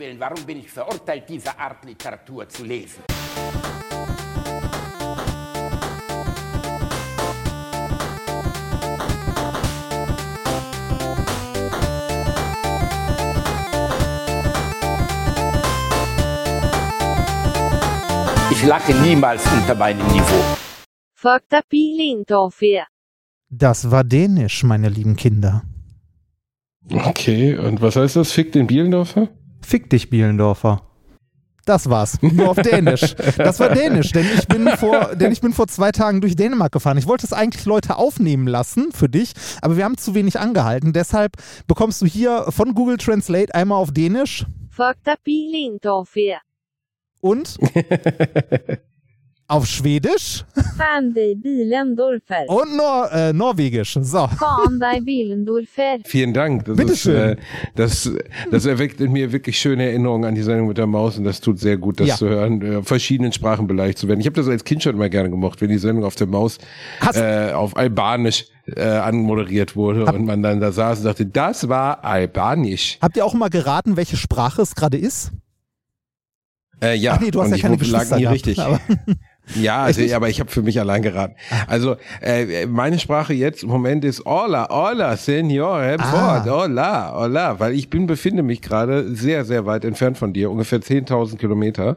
Willen, warum bin ich verurteilt, diese Art Literatur zu lesen? Ich lache niemals unter meinem Niveau. Das war Dänisch, meine lieben Kinder. Okay, und was heißt das? Fick den Bielendorfer? Fick dich, Bielendorfer. Das war's. Nur auf Dänisch. Das war Dänisch, denn ich bin vor, denn ich bin vor zwei Tagen durch Dänemark gefahren. Ich wollte es eigentlich Leute aufnehmen lassen für dich, aber wir haben zu wenig angehalten. Deshalb bekommst du hier von Google Translate einmal auf Dänisch Fakta Pilintofia. und auf Schwedisch Fan dig Bilendorfer. und Nor äh, Norwegisch. So. Fan dig Bilendorfer. Vielen Dank. Das, ist, Bitteschön. äh, das, das erweckt in mir wirklich schöne Erinnerungen an die Sendung mit der Maus und das tut sehr gut, das Ja. zu hören, äh, verschiedenen Sprachen beleidigt zu werden. Ich habe das als Kind schon immer gerne gemocht, wenn die Sendung auf der Maus Hast- äh, auf Albanisch äh, anmoderiert wurde und man dann da saß und dachte, das war Albanisch. Habt ihr auch mal geraten, welche Sprache es gerade ist? Äh, ja, Ach nee, du hast und ja ich keine lag Geschwister nie gehabt, richtig. Ja, also, aber ich habe für mich allein geraten. Also äh, meine Sprache jetzt im Moment ist Hola, hola, Senor, Ah. fort, hola, hola, weil ich bin befinde mich gerade sehr, sehr weit entfernt von dir, ungefähr 10.000 Kilometer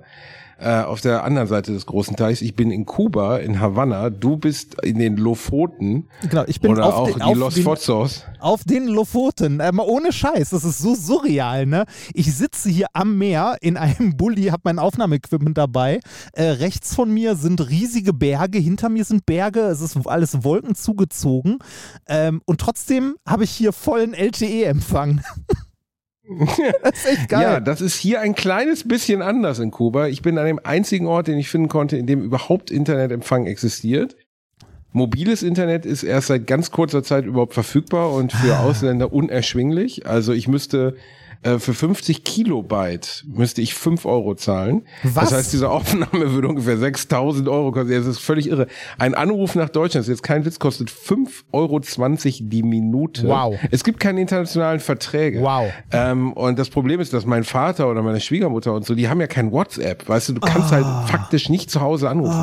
äh, auf der anderen Seite des großen Teichs. Ich bin in Kuba, in Havanna. Du bist in den Lofoten Genau, ich bin oder auf auch den- die auf Los den- Fotsos. Auf den Lofoten, äh, mal ohne Scheiß, das ist so surreal, ne? Ich sitze hier am Meer in einem Bulli, habe mein Aufnahmeequipment dabei. Äh, rechts von mir sind riesige Berge, hinter mir sind Berge, es ist alles Wolken zugezogen. Ähm, und trotzdem habe ich hier vollen LTE-Empfang. das ist echt geil. Ja, das ist hier ein kleines bisschen anders in Kuba. Ich bin an dem einzigen Ort, den ich finden konnte, in dem überhaupt Internetempfang existiert. Mobiles Internet ist erst seit ganz kurzer Zeit überhaupt verfügbar und für Ausländer unerschwinglich. Also ich müsste äh, für 50 Kilobyte müsste ich 5 Euro zahlen. Was? Das heißt, diese Aufnahme würde ungefähr 6000 Euro kosten. Das ist völlig irre. Ein Anruf nach Deutschland, das ist jetzt kein Witz, kostet 5,20 Euro die Minute. Wow. Es gibt keine internationalen Verträge. Wow. Ähm, und das Problem ist, dass mein Vater oder meine Schwiegermutter und so, die haben ja kein WhatsApp. Weißt du, du kannst Ah. halt faktisch nicht zu Hause anrufen.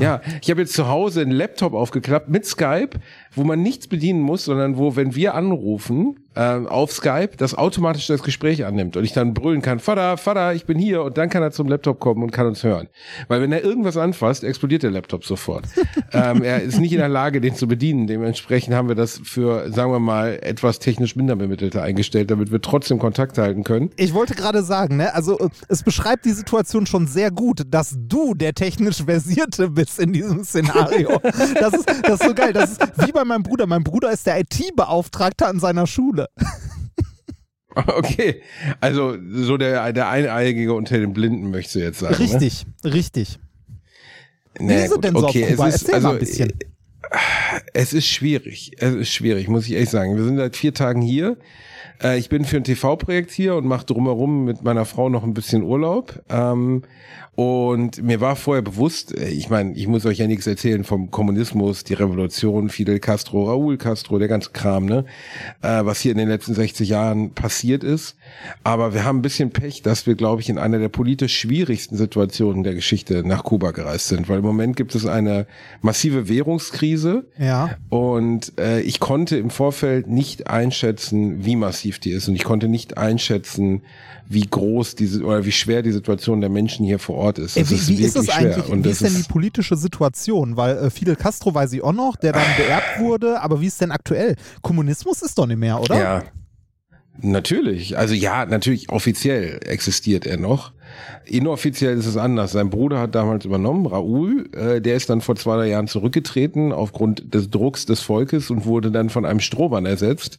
Ja, ich habe jetzt zu Hause einen Laptop aufgeklappt mit Skype, wo man nichts bedienen muss, sondern wo, wenn wir anrufen ähm, auf Skype, das automatisch das Gespräch annimmt und ich dann brüllen kann, Vater, Vater, ich bin hier und dann kann er zum Laptop kommen und kann uns hören. Weil wenn er irgendwas anfasst, explodiert der Laptop sofort. ähm, er ist nicht in der Lage, den zu bedienen. Dementsprechend haben wir das für, sagen wir mal, etwas technisch minder Bemittelte eingestellt, damit wir trotzdem Kontakt halten können. Ich wollte gerade sagen, ne, also äh, es beschreibt die Situation schon sehr gut, dass du der technisch Versierte bist in diesem Szenario. Das ist, das ist so geil. Das ist wie bei meinem Bruder. Mein Bruder ist der IT-Beauftragte an seiner Schule. Okay, also so der, der Eineigige unter den Blinden möchtest du jetzt sagen. Richtig, richtig. Ne? Wie Naja, gut, denn so okay, Kuba? es ist, also, bisschen. Es ist schwierig. Es ist schwierig, muss ich ehrlich sagen. Wir sind seit vier Tagen hier. Äh, Ich bin für ein TV-Projekt hier und mache drumherum mit meiner Frau noch ein bisschen Urlaub. Ähm, Und mir war vorher bewusst, äh, ich meine, ich muss euch ja nichts erzählen vom Kommunismus, die Revolution, Fidel Castro, Raúl Castro, der ganze Kram, ne? Äh, was hier in den letzten 60 Jahren passiert ist. Aber wir haben ein bisschen Pech, dass wir, glaube ich, in einer der politisch schwierigsten Situationen der Geschichte nach Kuba gereist sind. Weil im Moment gibt es eine massive Währungskrise. Ja. Und äh, ich konnte im Vorfeld nicht einschätzen, wie massiv die ist. Und ich konnte nicht einschätzen, wie groß diese oder wie schwer die Situation der Menschen hier vor Ort ist. Ey, Das wie, wie ist es wirklich schwer. eigentlich? Und wie das ist denn die politische Situation? Weil äh, Fidel Castro weiß ich auch noch, der dann beerbt wurde, aber wie ist denn aktuell? Kommunismus ist doch nicht mehr, oder? Ja. Natürlich. Also ja, natürlich offiziell existiert er noch. Inoffiziell ist es anders. Sein Bruder hat damals übernommen, Raoul. Äh, der ist dann vor zwei, drei Jahren zurückgetreten aufgrund des Drucks des Volkes und wurde dann von einem Strohmann ersetzt.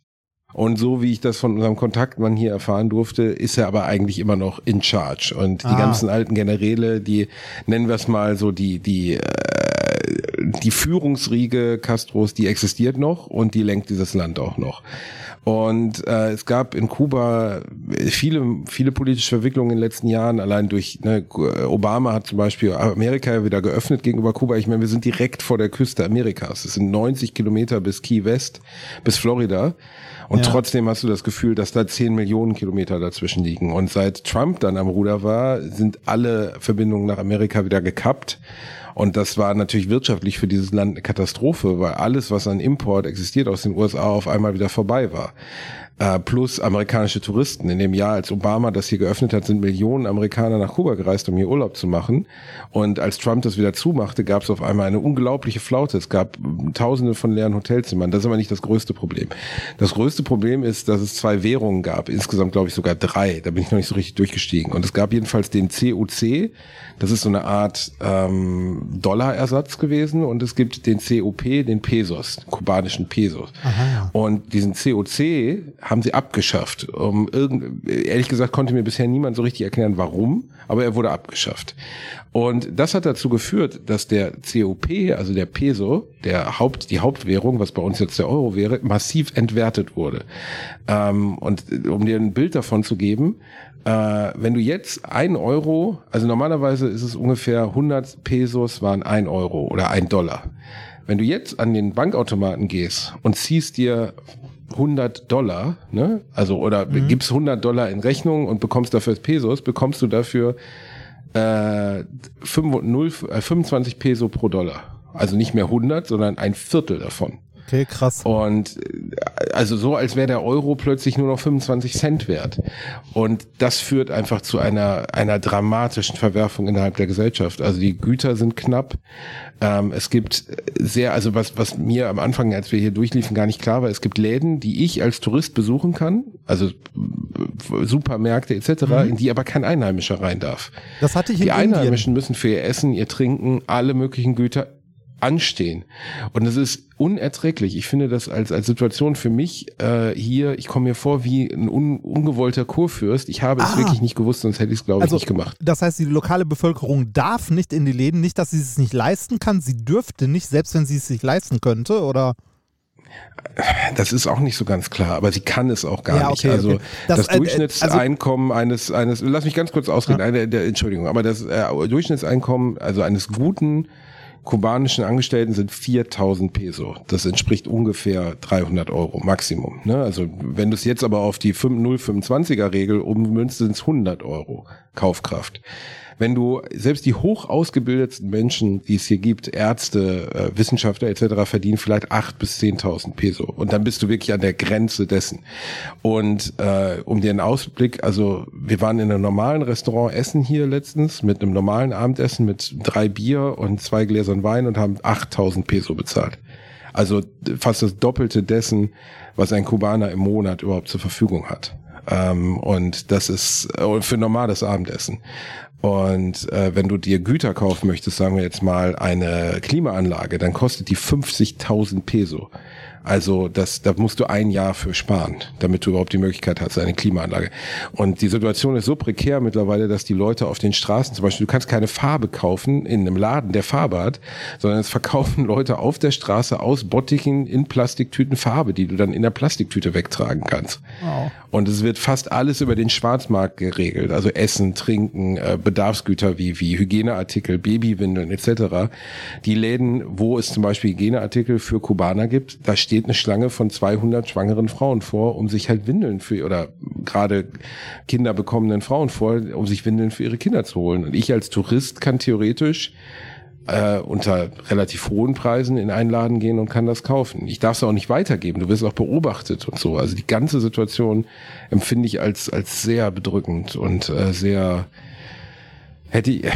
Und so wie ich das von unserem Kontaktmann hier erfahren durfte, ist er aber eigentlich immer noch in charge. Und die Ah. ganzen alten Generäle, die nennen wir es mal so, die, die, äh, die Führungsriege Castros, die existiert noch und die lenkt dieses Land auch noch. Und äh, es gab in Kuba viele, viele politische Verwicklungen in den letzten Jahren, allein durch, ne, Obama hat zum Beispiel Amerika wieder geöffnet gegenüber Kuba. Ich meine, wir sind direkt vor der Küste Amerikas. Es sind 90 Kilometer bis Key West, bis Florida. Und Ja. trotzdem hast du das Gefühl, dass da 10 Millionen Kilometer dazwischen liegen. Und seit Trump dann am Ruder war, sind alle Verbindungen nach Amerika wieder gekappt. Und das war natürlich wirtschaftlich für dieses Land eine Katastrophe, weil alles, was an Import existiert aus den USA, auf einmal wieder vorbei war. Äh, plus amerikanische Touristen. In dem Jahr, als Obama das hier geöffnet hat, sind Millionen Amerikaner nach Kuba gereist, um hier Urlaub zu machen. Und als Trump das wieder zumachte, gab es auf einmal eine unglaubliche Flaute. Es gab mm, tausende von leeren Hotelzimmern. Das ist aber nicht das größte Problem. Das größte Problem ist, dass es zwei Währungen gab. Insgesamt glaube ich sogar drei. Da bin ich noch nicht so richtig durchgestiegen. Und es gab jedenfalls den COC. Das ist so eine Art ähm, Dollarersatz gewesen. Und es gibt den COP, den Pesos, den kubanischen Pesos. Und diesen COC haben sie abgeschafft. Um irgend, ehrlich gesagt konnte mir bisher niemand so richtig erklären, warum, aber er wurde abgeschafft. Und das hat dazu geführt, dass der COP, also der Peso, der Haupt, die Hauptwährung, was bei uns jetzt der Euro wäre, massiv entwertet wurde. Ähm, und um dir ein Bild davon zu geben, äh, wenn du jetzt ein Euro, also normalerweise ist es ungefähr 100 Pesos waren ein Euro oder ein Dollar. Wenn du jetzt an den Bankautomaten gehst und ziehst dir 100 Dollar, ne? Also oder gibst 100 Dollar in Rechnung und bekommst dafür Pesos, bekommst du dafür äh, 5 0, äh, 25 Peso pro Dollar. Also nicht mehr 100, sondern ein Viertel davon. Okay, krass. Und äh, also so, als wäre der Euro plötzlich nur noch 25 Cent wert. Und das führt einfach zu einer, einer dramatischen Verwerfung innerhalb der Gesellschaft. Also die Güter sind knapp. Ähm, es gibt sehr, also was, was mir am Anfang, als wir hier durchliefen, gar nicht klar war, es gibt Läden, die ich als Tourist besuchen kann, also äh, Supermärkte etc., in die aber kein Einheimischer rein darf. Das hatte ich Die Indien. Einheimischen müssen für ihr Essen, ihr Trinken, alle möglichen Güter anstehen. Und es ist unerträglich. Ich finde das als, als Situation für mich äh, hier, ich komme mir vor wie ein un, ungewollter Kurfürst. Ich habe es Ah. wirklich nicht gewusst, sonst hätte ich es, glaube ich, Also, nicht gemacht. das heißt, die lokale Bevölkerung darf nicht in die Läden, nicht, dass sie es nicht leisten kann, sie dürfte nicht, selbst wenn sie es sich leisten könnte, oder? Das ist auch nicht so ganz klar, aber sie kann es auch gar Ja, nicht. okay, also okay. Das, das, äh, Durchschnittseinkommen eines, eines, lass mich ganz kurz ausreden, eine, der, Entschuldigung, aber das äh, Durchschnittseinkommen, also eines guten kubanischen Angestellten sind 4000 Peso. Das entspricht ungefähr 300 Euro Maximum. Ne? Also wenn du es jetzt aber auf die 0,25er Regel ummünzt, sind es 100 Euro Kaufkraft. Wenn du selbst die hoch ausgebildetsten Menschen, die es hier gibt, Ärzte, äh, Wissenschaftler etc., verdienen vielleicht 8.000 bis 10.000 Peso. Und dann bist du wirklich an der Grenze dessen. Und äh, um dir einen Ausblick, also wir waren in einem normalen Restaurant essen hier letztens mit einem normalen Abendessen mit drei Bier und zwei Gläsern Wein und haben 8.000 Peso bezahlt. Also fast das Doppelte dessen, was ein Kubaner im Monat überhaupt zur Verfügung hat. Ähm, und das ist äh, für normales Abendessen. Und äh, wenn du dir Güter kaufen möchtest, sagen wir jetzt mal eine Klimaanlage, dann kostet die 50.000 Peso. Also das, da musst du ein Jahr für sparen, damit du überhaupt die Möglichkeit hast, eine Klimaanlage. Und die Situation ist so prekär mittlerweile, dass die Leute auf den Straßen, zum Beispiel, du kannst keine Farbe kaufen in einem Laden, der Farbe hat, sondern es verkaufen Leute auf der Straße aus Bottichen in Plastiktüten Farbe, die du dann in der Plastiktüte wegtragen kannst. Und es wird fast alles über den Schwarzmarkt geregelt, also Essen, Trinken, äh, Bedarfsgüter wie, wie Hygieneartikel, Babywindeln etc. Die Läden, wo es zum Beispiel Hygieneartikel für Kubaner gibt, da steht eine Schlange von 200 schwangeren Frauen vor, um sich halt Windeln für, oder gerade Kinder bekommenden Frauen vor, um sich Windeln für ihre Kinder zu holen. Und ich als Tourist kann theoretisch äh, unter relativ hohen Preisen in einen Laden gehen und kann das kaufen. Ich darf es auch nicht weitergeben. Du wirst auch beobachtet und so. Also die ganze Situation empfinde ich als als sehr bedrückend und äh, sehr hätte ich, äh,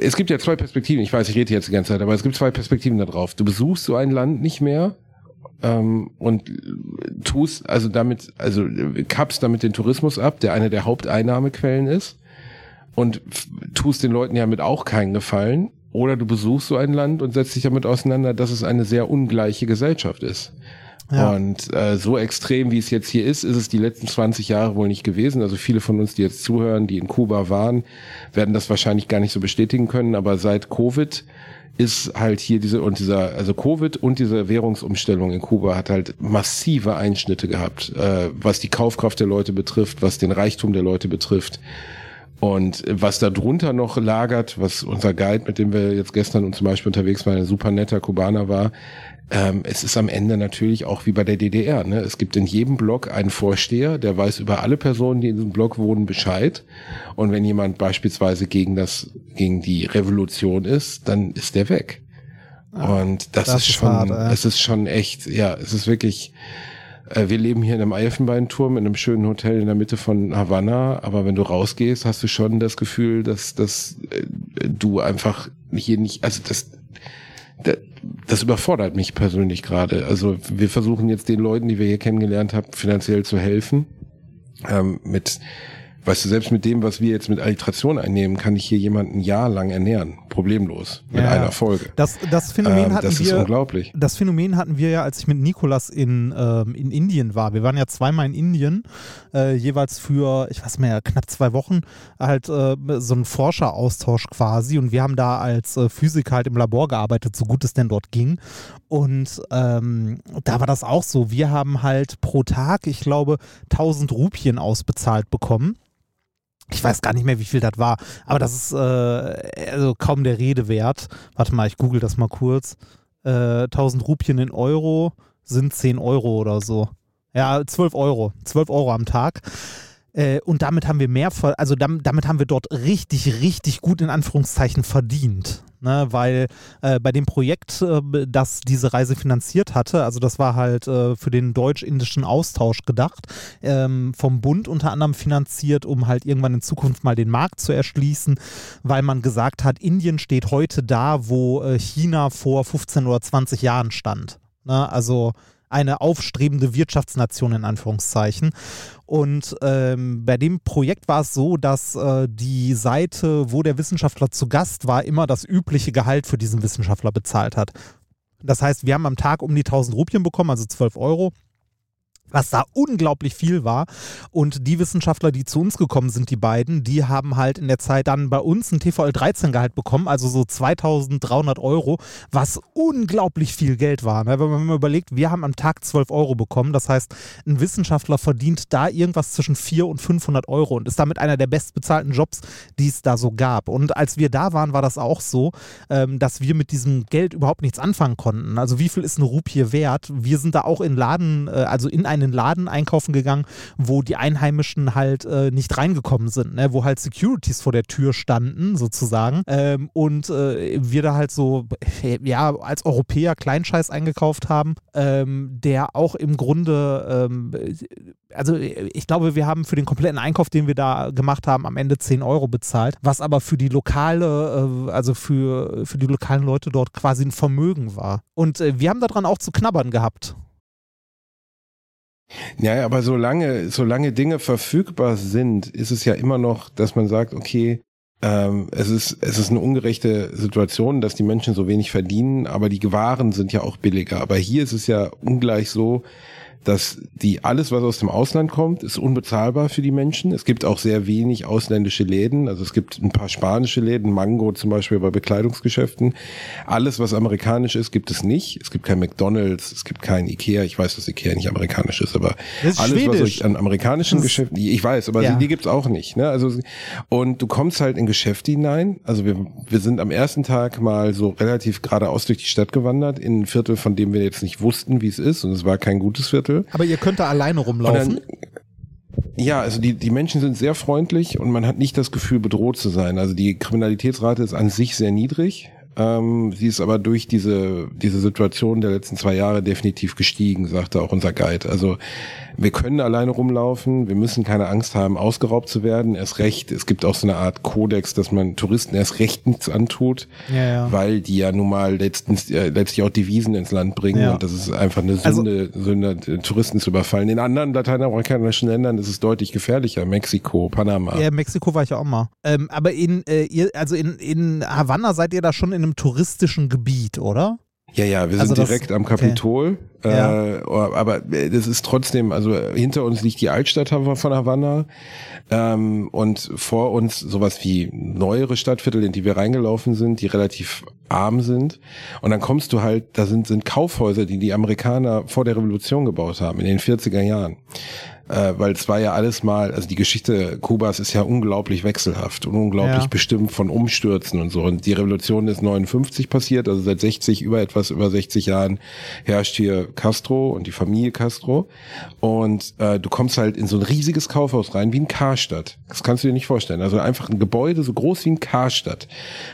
es gibt ja zwei Perspektiven. Ich weiß, ich rede jetzt die ganze Zeit, aber es gibt zwei Perspektiven darauf. Du besuchst so ein Land nicht mehr ähm, und tust also damit, also äh, kappst damit den Tourismus ab, der eine der Haupteinnahmequellen ist und tust den Leuten ja mit auch keinen Gefallen. Oder du besuchst so ein Land und setzt dich damit auseinander, dass es eine sehr ungleiche Gesellschaft ist. Ja. Und äh, so extrem, wie es jetzt hier ist, ist es die letzten 20 Jahre wohl nicht gewesen. Also viele von uns, die jetzt zuhören, die in Kuba waren, werden das wahrscheinlich gar nicht so bestätigen können. Aber seit Covid ist halt hier diese und dieser, also Covid und diese Währungsumstellung in Kuba hat halt massive Einschnitte gehabt, äh, was die Kaufkraft der Leute betrifft, was den Reichtum der Leute betrifft. Und was da drunter noch lagert, was unser Guide, mit dem wir jetzt gestern zum Beispiel unterwegs waren, ein super netter Kubaner war, ähm, es ist am Ende natürlich auch wie bei der DDR. Ne? Es gibt in jedem Block einen Vorsteher, der weiß über alle Personen, die in diesem Block wohnen, Bescheid. Und wenn jemand beispielsweise gegen das, gegen die Revolution ist, dann ist der weg. Ah, Und das, das ist schon, ey. es ist schon echt, ja, es ist wirklich, äh, wir leben hier in einem Elfenbeinturm, in einem schönen Hotel in der Mitte von Havanna, aber wenn du rausgehst, hast du schon das Gefühl, dass, dass äh, du einfach hier nicht, also das, das, das überfordert mich persönlich gerade. Also wir versuchen jetzt den Leuten, die wir hier kennengelernt haben, finanziell zu helfen. Ähm, mit, weißt du, selbst mit dem, was wir jetzt mit Alliteration einnehmen, kann ich hier jemanden ein Jahr lang ernähren. Problemlos. Mit Ja, einer Folge. Das, das Phänomen Ähm, hatten das ist wir. unglaublich. Das Phänomen hatten wir ja, als ich mit Nikolas in, ähm, in Indien war. Wir waren ja zweimal in Indien, äh, jeweils für, ich weiß mehr, knapp zwei Wochen, halt äh, so ein Forscheraustausch quasi. Und wir haben da als äh, Physiker halt im Labor gearbeitet, so gut es denn dort ging. Und ähm, da war das auch so. Wir haben halt pro Tag, ich glaube, 1000 Rupien ausbezahlt bekommen. Ich weiß gar nicht mehr, wie viel das war, aber das ist äh, also kaum der Rede wert. Warte mal, ich google das mal kurz. Äh, 1000 Rupien in Euro sind 10 Euro oder so. Ja, 12 Euro. 12 Euro am Tag. Äh, und damit haben wir mehr, also damit haben wir dort richtig, richtig gut in Anführungszeichen verdient. Ne, weil äh, bei dem Projekt, äh, das diese Reise finanziert hatte, also das war halt äh, für den deutsch-indischen Austausch gedacht, ähm, vom Bund unter anderem finanziert, um halt irgendwann in Zukunft mal den Markt zu erschließen, weil man gesagt hat, Indien steht heute da, wo äh, China vor 15 oder 20 Jahren stand. Ne, also eine aufstrebende Wirtschaftsnation in Anführungszeichen. Und ähm, bei dem Projekt war es so, dass äh, die Seite, wo der Wissenschaftler zu Gast war, immer das übliche Gehalt für diesen Wissenschaftler bezahlt hat. Das heißt, wir haben am Tag um die 1000 Rupien bekommen, also 12 Euro was da unglaublich viel war. Und die Wissenschaftler, die zu uns gekommen sind, die beiden, die haben halt in der Zeit dann bei uns ein TVL-13-Gehalt bekommen, also so 2300 Euro, was unglaublich viel Geld war. Ne? Wenn man mal überlegt, wir haben am Tag 12 Euro bekommen, das heißt, ein Wissenschaftler verdient da irgendwas zwischen 400 und 500 Euro und ist damit einer der bestbezahlten Jobs, die es da so gab. Und als wir da waren, war das auch so, ähm, dass wir mit diesem Geld überhaupt nichts anfangen konnten. Also wie viel ist eine Rupie wert? Wir sind da auch in Laden, äh, also in einen Laden einkaufen gegangen, wo die Einheimischen halt äh, nicht reingekommen sind, ne? wo halt Securities vor der Tür standen, sozusagen. Ähm, und äh, wir da halt so, ja, als Europäer Kleinscheiß eingekauft haben, ähm, der auch im Grunde, ähm, also ich glaube, wir haben für den kompletten Einkauf, den wir da gemacht haben, am Ende 10 Euro bezahlt, was aber für die lokale, äh, also für, für die lokalen Leute dort quasi ein Vermögen war. Und äh, wir haben daran auch zu knabbern gehabt. Ja, aber solange, solange Dinge verfügbar sind, ist es ja immer noch, dass man sagt, okay, ähm, es ist, es ist eine ungerechte Situation, dass die Menschen so wenig verdienen, aber die Waren sind ja auch billiger. Aber hier ist es ja ungleich so, dass die alles, was aus dem Ausland kommt, ist unbezahlbar für die Menschen. Es gibt auch sehr wenig ausländische Läden. Also es gibt ein paar spanische Läden, Mango zum Beispiel bei Bekleidungsgeschäften. Alles, was amerikanisch ist, gibt es nicht. Es gibt kein McDonalds, es gibt kein Ikea. Ich weiß, dass Ikea nicht amerikanisch ist, aber ist alles, was schwedisch. euch an amerikanischen Das- Geschäften, ich weiß, aber Ja. die, die gibt's auch nicht. Ne? Also und du kommst halt in Geschäfte hinein. Also wir, wir sind am ersten Tag mal so relativ geradeaus durch die Stadt gewandert in ein Viertel, von dem wir jetzt nicht wussten, wie es ist, und es war kein gutes Viertel. Aber ihr könnt da alleine rumlaufen. ja, also die, die Menschen sind sehr freundlich und man hat nicht das Gefühl, bedroht zu sein. Also die Kriminalitätsrate ist an sich sehr niedrig. Ähm, sie ist aber durch diese, diese Situation der letzten zwei Jahre definitiv gestiegen, sagte auch unser Guide. Also wir können alleine rumlaufen, wir müssen keine Angst haben, ausgeraubt zu werden. Erst recht, es gibt auch so eine Art Kodex, dass man Touristen erst recht nichts antut, Ja, ja. weil die ja nun mal letztens, äh, letztlich auch Devisen ins Land bringen Ja. und das ist einfach eine Also- Sünde, Sünde, äh, Touristen zu überfallen. In anderen lateinamerikanischen Ländern ist es deutlich gefährlicher. Mexiko, Panama. Ja, in Mexiko war ich ja auch mal. Ähm, aber in, äh, ihr, also in, in Havanna seid ihr da schon in einem touristischen Gebiet, oder? Ja, ja, wir Also sind das- direkt am okay. Ja. Äh, aber das ist trotzdem, also hinter uns liegt die Altstadt von Havanna ähm, und vor uns sowas wie neuere Stadtviertel, in die wir reingelaufen sind, die relativ arm sind. Und dann kommst du halt, da sind, sind Kaufhäuser, die die Amerikaner vor der Revolution gebaut haben, in den 40er Jahren äh, weil es war ja alles mal, also die Geschichte Kubas ist ja unglaublich wechselhaft und unglaublich Ja. bestimmt von Umstürzen und so. Und die Revolution ist 59 passiert, also seit 60, über etwas über 60 Jahren herrscht hier Castro und die Familie Castro. Und äh, du kommst halt in so ein riesiges Kaufhaus rein, wie ein Karstadt. Das kannst du dir nicht vorstellen. Also einfach ein Gebäude so groß wie ein Karstadt.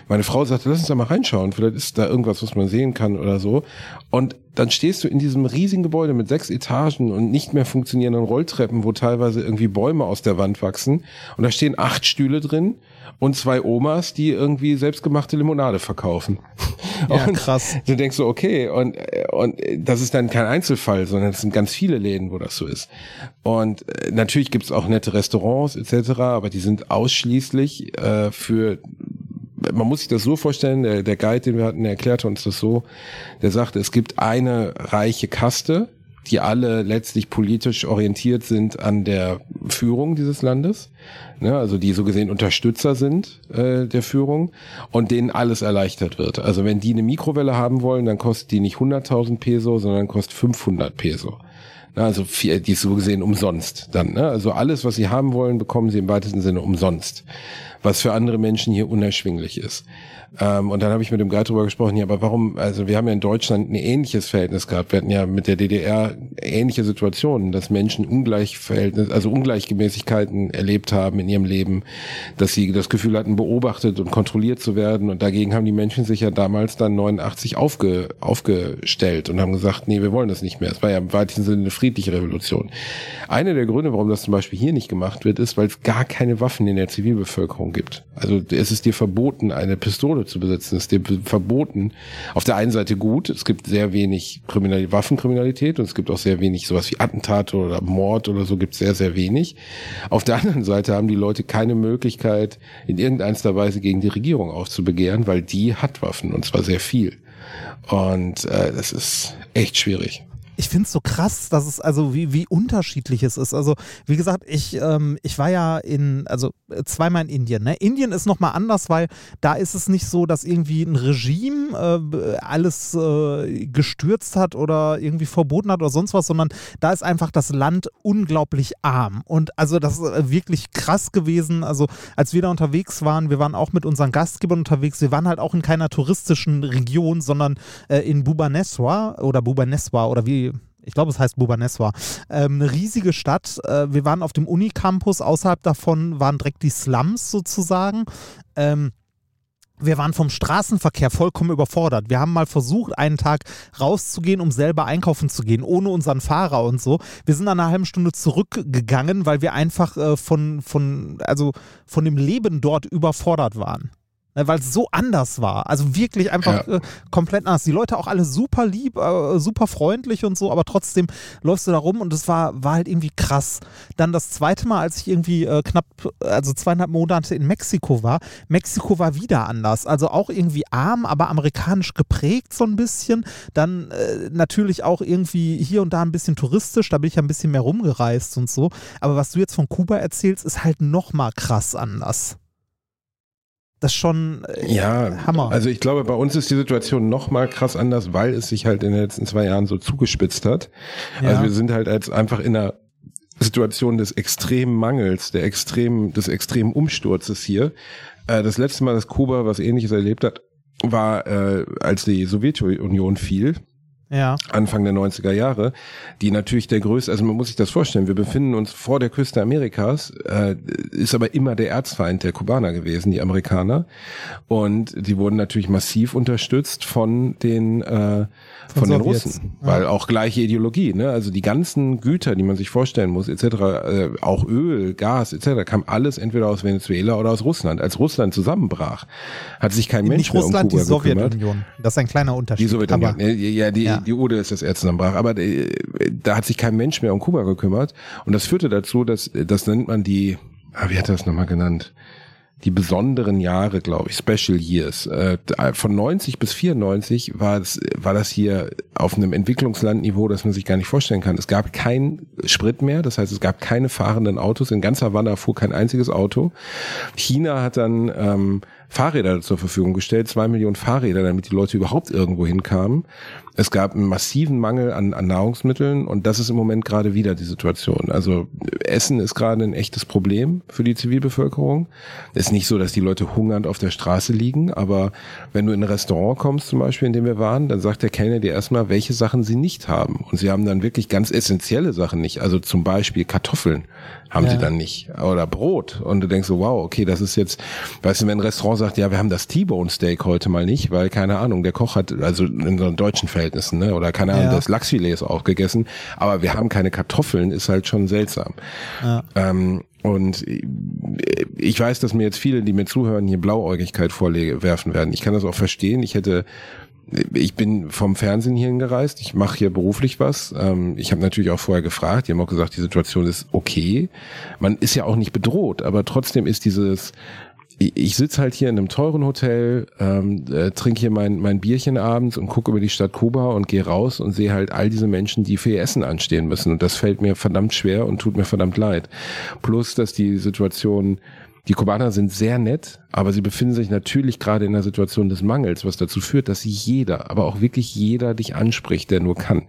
Meine Frau sagte, lass uns da mal reinschauen, vielleicht ist da irgendwas, was man sehen kann oder so. Und dann stehst du in diesem riesigen Gebäude mit sechs Etagen und nicht mehr funktionierenden Rolltreppen, wo teilweise irgendwie Bäume aus der Wand wachsen. Und da stehen acht Stühle drin und zwei Omas, die irgendwie selbstgemachte Limonade verkaufen. Ja, und krass. Du denkst so, okay, und, und das ist dann kein Einzelfall, sondern es sind ganz viele Läden, wo das so ist. Und äh, natürlich gibt's auch nette Restaurants etc., aber die sind ausschließlich äh, für man muss sich das so vorstellen, der, der Guide, den wir hatten, der erklärte uns das so, der sagte, es gibt eine reiche Kaste, die alle letztlich politisch orientiert sind an der Führung dieses Landes, ne, also die so gesehen Unterstützer sind äh, der Führung und denen alles erleichtert wird. Also wenn die eine Mikrowelle haben wollen, dann kostet die nicht 100.000 Peso, sondern kostet 500 Peso. Na, Also vier, die ist so gesehen umsonst dann. Ne? Also alles, was sie haben wollen, bekommen sie im weitesten Sinne umsonst, was für andere Menschen hier unerschwinglich ist. Ähm, und dann habe ich mit dem Guide darüber gesprochen, ja, aber warum, also wir haben ja in Deutschland ein ähnliches Verhältnis gehabt. Wir hatten ja mit der DDR ähnliche Situationen, dass Menschen Ungleichverhältnis, also Ungleichgemäßigkeiten erlebt haben in ihrem Leben, dass sie das Gefühl hatten, beobachtet und kontrolliert zu werden. Und dagegen haben die Menschen sich ja damals dann 89 aufge, aufgestellt und haben gesagt, nee, wir wollen das nicht mehr. Es war ja im weitesten Sinne eine friedliche Revolution. Einer der Gründe, warum das zum Beispiel hier nicht gemacht wird, ist, weil es gar keine Waffen in der Zivilbevölkerung gibt. Also es ist dir verboten, eine Pistole zu besitzen. Es ist dir verboten. Auf der einen Seite gut, es gibt sehr wenig Kriminalität, Waffenkriminalität und es gibt auch sehr wenig sowas wie Attentate oder Mord oder so gibt es sehr, sehr wenig. Auf der anderen Seite haben die Leute keine Möglichkeit, in irgendeiner Weise gegen die Regierung aufzubegehren, weil die hat Waffen und zwar sehr viel. Und äh, das ist echt schwierig. Ich finde es so krass, dass es also wie, wie unterschiedlich es ist. Also wie gesagt, ich, ähm, ich war ja in, also äh, zweimal in Indien. Ne? Indien ist nochmal anders, weil da ist es nicht so, dass irgendwie ein Regime äh, alles äh, gestürzt hat oder irgendwie verboten hat oder sonst was, sondern da ist einfach das Land unglaublich arm. Und also das ist äh, wirklich krass gewesen. Also als wir da unterwegs waren, wir waren auch mit unseren Gastgebern unterwegs, wir waren halt auch in keiner touristischen Region, sondern äh, in Bhubaneswar oder Bhubaneswar oder wie ich glaube, es heißt Bhubaneswar. Ähm, eine riesige Stadt. Äh, wir waren auf dem Unicampus. Außerhalb davon waren direkt die Slums sozusagen. Ähm, wir waren vom Straßenverkehr vollkommen überfordert. Wir haben mal versucht, einen Tag rauszugehen, um selber einkaufen zu gehen, ohne unseren Fahrer und so. Wir sind nach einer halben Stunde zurückgegangen, weil wir einfach äh, von, von, also von dem Leben dort überfordert waren. Ne, Weil es so anders war. Also wirklich einfach Ja. äh, komplett anders. Die Leute auch alle super lieb, äh, super freundlich und so, aber trotzdem läufst du da rum und es war, war halt irgendwie krass. Dann das zweite Mal, als ich irgendwie äh, knapp, also zweieinhalb Monate in Mexiko war, Mexiko war wieder anders. Also auch irgendwie arm, aber amerikanisch geprägt so ein bisschen. Dann äh, natürlich auch irgendwie hier und da ein bisschen touristisch, da bin ich ja ein bisschen mehr rumgereist und so. Aber was du jetzt von Kuba erzählst, ist halt nochmal krass anders. Das ist schon äh, Ja, Hammer. Also ich glaube, bei uns ist die Situation noch mal krass anders, weil es sich halt in den letzten zwei Jahren so zugespitzt hat. Ja. Also wir sind halt jetzt einfach in einer Situation des extremen Mangels, der extremen, des extremen Umsturzes hier. Äh, das letzte Mal, dass Kuba was ähnliches erlebt hat, war, äh, als die Sowjetunion fiel. Ja. Anfang der 90er Jahre, die natürlich der größte, also man muss sich das vorstellen, wir befinden uns vor der Küste Amerikas, äh, ist aber immer der Erzfeind der Kubaner gewesen, die Amerikaner. Und die wurden natürlich massiv unterstützt von den, äh, von, den. Russen, Ja. weil auch gleiche Ideologie, ne? Also die ganzen Güter, die man sich vorstellen muss, etc., äh, auch Öl, Gas, etc., kam alles entweder aus Venezuela oder aus Russland. Als Russland zusammenbrach, hat sich kein Mensch Nicht mehr Russland, um die Kuba gekümmert. Sowjetunion. Das ist ein kleiner Unterschied. Die Sowjetunion. Aber- Ja, die, Ja. Die Ude ist das Erz zusammenbrach. Aber äh, da hat sich kein Mensch mehr um Kuba gekümmert. Und das führte dazu, dass, das nennt man die, ah, wie hat er das nochmal genannt? die besonderen Jahre, glaube ich, Special Years. Äh, von 90 bis 94 war das, war das hier auf einem Entwicklungslandniveau, das man sich gar nicht vorstellen kann. Es gab kein Sprit mehr, das heißt, es gab keine fahrenden Autos. In ganz Havanna fuhr kein einziges Auto. China hat dann ähm, Fahrräder zur Verfügung gestellt, zwei Millionen Fahrräder, damit die Leute überhaupt irgendwo hinkamen. Es gab einen massiven Mangel an, an Nahrungsmitteln und das ist im Moment gerade wieder die Situation. Also Essen ist gerade ein echtes Problem für die Zivilbevölkerung. Es ist nicht so, dass die Leute hungernd auf der Straße liegen, aber wenn du in ein Restaurant kommst, zum Beispiel, in dem wir waren, dann sagt der Kellner dir erstmal, welche Sachen sie nicht haben. Und sie haben dann wirklich ganz essentielle Sachen nicht. Also zum Beispiel Kartoffeln haben ja. sie dann nicht. Oder Brot. Und du denkst so, wow, okay, das ist jetzt, weißt du, wenn ein Restaurant sagt, ja, wir haben das T-Bone Steak heute mal nicht, weil keine Ahnung, der Koch hat, also in so deutschen Verhältnissen, ne, oder keine Ahnung, ja. das Lachsfilet ist auch gegessen, aber wir haben keine Kartoffeln, ist halt schon seltsam. Ja. Ähm, und ich weiß, dass mir jetzt viele, die mir zuhören, hier Blauäugigkeit vorwerfen werden. Ich kann das auch verstehen. Ich hätte ich bin vom Fernsehen hierhin gereist, ich mache hier beruflich was. Ähm, ich habe natürlich auch vorher gefragt, die haben auch gesagt, die Situation ist okay. Man ist ja auch nicht bedroht, aber trotzdem ist dieses, ich sitze halt hier in einem teuren Hotel, ähm, äh, trinke hier mein, mein Bierchen abends und gucke über die Stadt Kuba und gehe raus und sehe halt all diese Menschen, die für ihr Essen anstehen müssen. Und das fällt mir verdammt schwer und tut mir verdammt leid. Plus, dass die Situation die Kubaner sind sehr nett, aber sie befinden sich natürlich gerade in einer Situation des Mangels, was dazu führt, dass jeder, aber auch wirklich jeder dich anspricht, der nur kann.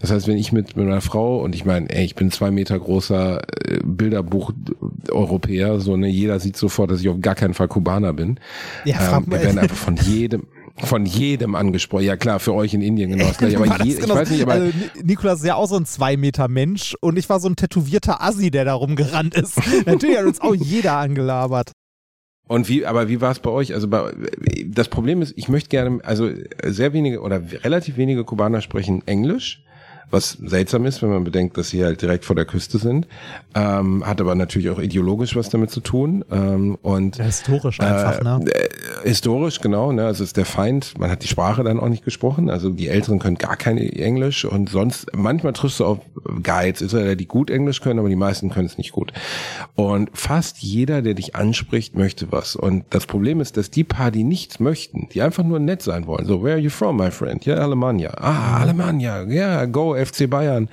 Das heißt, wenn ich mit, mit meiner Frau und ich meine, ey, ich bin zwei Meter großer äh, Bilderbuch-Europäer, so ne, jeder sieht sofort, dass ich auf gar keinen Fall Kubaner bin. Ja, ähm, wir werden einfach von jedem, von jedem angesprochen. Ja klar, für euch in Indien genau das gleiche. Aber je, ich weiß nicht, aber also, Nikolas ist ja auch so ein zwei Meter Mensch und ich war so ein tätowierter Assi, der da rumgerannt ist. Natürlich hat uns auch jeder angelabert. Und wie, aber wie war es bei euch? Also bei, das Problem ist, ich möchte gerne, also sehr wenige oder relativ wenige Kubaner sprechen Englisch was seltsam ist, wenn man bedenkt, dass sie halt direkt vor der Küste sind. Ähm, hat aber natürlich auch ideologisch was damit zu tun. Ähm, und ja, historisch einfach, äh, ne? Äh, historisch, genau. Ne? Also ist der Feind, man hat die Sprache dann auch nicht gesprochen. Also die Älteren können gar kein Englisch und sonst, manchmal triffst du auf Guides, ist er, die gut Englisch können, aber die meisten können es nicht gut. Und fast jeder, der dich anspricht, möchte was. Und das Problem ist, dass die paar, die nichts möchten, die einfach nur nett sein wollen. So, where are you from, my friend? Ja, yeah, Alemannia. Ah, Alemannia. Yeah, go FC Bayern.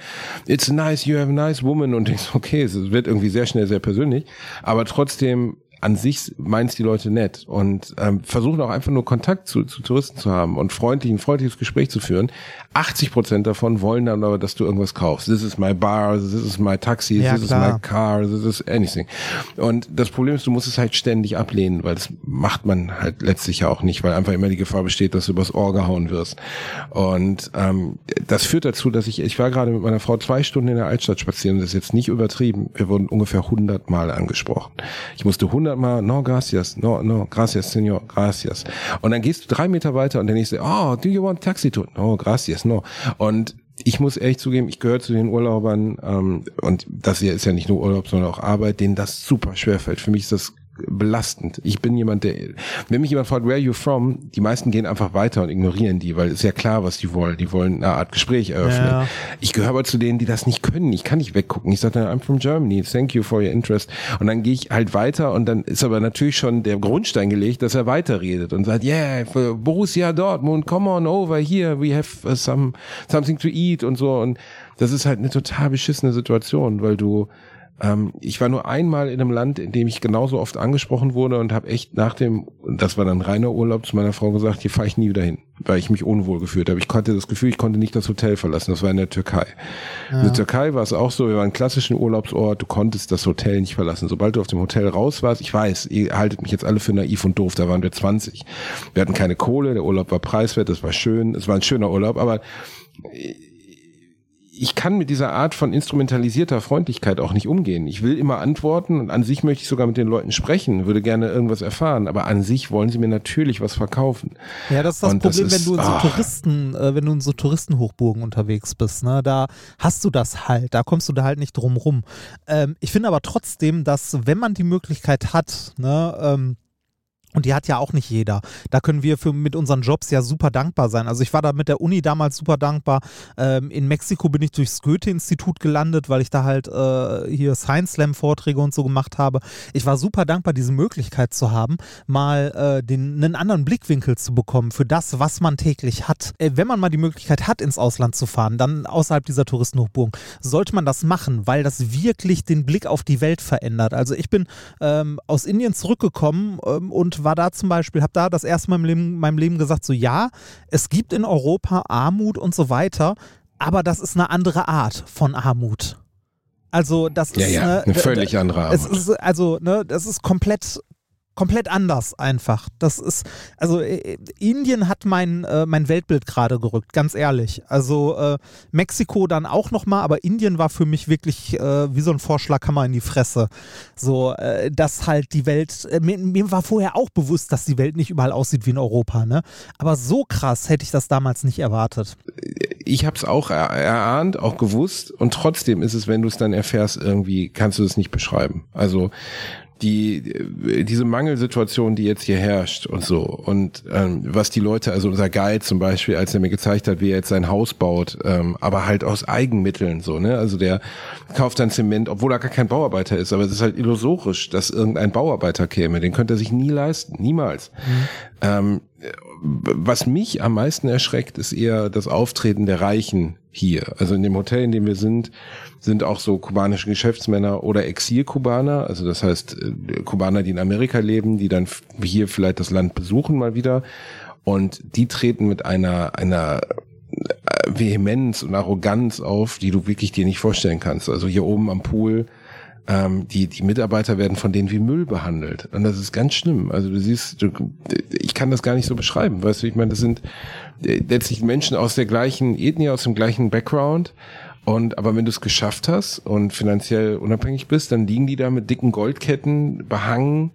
It's nice, you have a nice woman. Und ich so, okay, es wird irgendwie sehr schnell sehr persönlich. Aber trotzdem an sich meint die Leute nett und ähm, versuchen auch einfach nur Kontakt zu, zu Touristen zu haben und freundlich, ein freundliches Gespräch zu führen. 80 Prozent davon wollen dann aber, dass du irgendwas kaufst. This is my bar, this is my taxi, ja, this klar. is my car, this is anything. Und das Problem ist, du musst es halt ständig ablehnen, weil das macht man halt letztlich ja auch nicht, weil einfach immer die Gefahr besteht, dass du übers Ohr gehauen wirst. Und ähm, das führt dazu, dass ich, ich war gerade mit meiner Frau zwei Stunden in der Altstadt spazieren, das ist jetzt nicht übertrieben. Wir wurden ungefähr 100 Mal angesprochen. Ich musste 100 Mal, no, gracias, no, no, gracias, señor, gracias. Und dann gehst du drei Meter weiter und dann nächste, oh, do you want taxi to? No, gracias no. Und ich muss ehrlich zugeben, ich gehöre zu den Urlaubern ähm, und das hier ist ja nicht nur Urlaub, sondern auch Arbeit, denen das super schwer fällt. Für mich ist das belastend. Ich bin jemand, der, wenn mich jemand fragt, where are you from, die meisten gehen einfach weiter und ignorieren die, weil es ist ja klar, was die wollen. Die wollen eine Art Gespräch eröffnen. Ja. Ich gehöre aber zu denen, die das nicht können. Ich kann nicht weggucken. Ich sage dann, I'm from Germany, thank you for your interest. Und dann gehe ich halt weiter und dann ist aber natürlich schon der Grundstein gelegt, dass er weiterredet und sagt, yeah, Borussia Dortmund, come on over here, we have uh, some, something to eat und so. Und das ist halt eine total beschissene Situation, weil du ähm, ich war nur einmal in einem Land, in dem ich genauso oft angesprochen wurde und habe echt nach dem, das war dann reiner Urlaub, zu meiner Frau gesagt, hier fahre ich nie wieder hin, weil ich mich unwohl gefühlt habe. Ich hatte das Gefühl, ich konnte nicht das Hotel verlassen. Das war in der Türkei. Ja. In der Türkei war es auch so, wir waren ein klassischen Urlaubsort, du konntest das Hotel nicht verlassen. Sobald du auf dem Hotel raus warst, ich weiß, ihr haltet mich jetzt alle für naiv und doof, da waren wir 20. Wir hatten keine Kohle, der Urlaub war preiswert, das war schön, es war ein schöner Urlaub, aber ich kann mit dieser Art von instrumentalisierter Freundlichkeit auch nicht umgehen. Ich will immer antworten und an sich möchte ich sogar mit den Leuten sprechen, würde gerne irgendwas erfahren, aber an sich wollen sie mir natürlich was verkaufen. Ja, das ist das und Problem, das ist, wenn du in so oh. Touristen, äh, wenn du in so Touristenhochburgen unterwegs bist, ne, da hast du das halt, da kommst du da halt nicht drum rum. Ähm, ich finde aber trotzdem, dass wenn man die Möglichkeit hat, ne, ähm, Und die hat ja auch nicht jeder. Da können wir für, mit unseren Jobs ja super dankbar sein. Also ich war da mit der Uni damals super dankbar. Ähm, in Mexiko bin ich durchs Goethe-Institut gelandet, weil ich da halt äh, hier Science Slam-Vorträge und so gemacht habe. Ich war super dankbar, diese Möglichkeit zu haben, mal äh, den, einen anderen Blickwinkel zu bekommen für das, was man täglich hat. Äh, wenn man mal die Möglichkeit hat, ins Ausland zu fahren, dann außerhalb dieser Touristenhochburgen, sollte man das machen, weil das wirklich den Blick auf die Welt verändert. Also ich bin ähm, aus Indien zurückgekommen ähm, und war da zum Beispiel, habe da das erste Mal in Leben, meinem Leben gesagt, so ja, es gibt in Europa Armut und so weiter, aber das ist eine andere Art von Armut. Also das Ja, ist ja, eine, eine völlig andere es Armut. ist also ne, das ist komplett komplett anders einfach. Das ist also äh, Indien hat mein äh, mein Weltbild gerade gerückt, ganz ehrlich. Also äh, Mexiko dann auch noch mal, aber Indien war für mich wirklich äh, wie so ein Vorschlaghammer in die Fresse. So, äh, dass halt die Welt äh, mir, mir war vorher auch bewusst, dass die Welt nicht überall aussieht wie in Europa, ne? Aber so krass hätte ich das damals nicht erwartet. ich habe es auch er erahnt, auch gewusst und trotzdem ist es, wenn du es dann erfährst, irgendwie kannst du es nicht beschreiben. Also die äh, diese Mangelsituation, die jetzt hier herrscht und so und ähm, was die Leute, also unser Guide zum Beispiel, als er mir gezeigt hat, wie er jetzt sein Haus baut, ähm, aber halt aus Eigenmitteln so, ne? Also der kauft dann Zement, obwohl er gar kein Bauarbeiter ist, aber es ist halt illusorisch, dass irgendein Bauarbeiter käme, den könnte er sich nie leisten, niemals. Ähm, was mich am meisten erschreckt, ist eher das Auftreten der Reichen hier. Also in dem Hotel, in dem wir sind, sind auch so kubanische Geschäftsmänner oder Exil-Kubaner, also das heißt äh, Kubaner, die in Amerika leben, die dann hier vielleicht das Land besuchen mal wieder. Und die treten mit einer, einer äh, Vehemenz und Arroganz auf, die du wirklich dir nicht vorstellen kannst. Also hier oben am Pool, ähm, die, die Mitarbeiter werden von denen wie Müll behandelt. Und das ist ganz schlimm. Also du siehst, du, ich kann das gar nicht so beschreiben. Weißt du, ich meine, das sind letztlich Menschen aus der gleichen Ethnie, aus dem gleichen Background. Und aber wenn du es geschafft hast und finanziell unabhängig bist, dann liegen die da mit dicken Goldketten behangen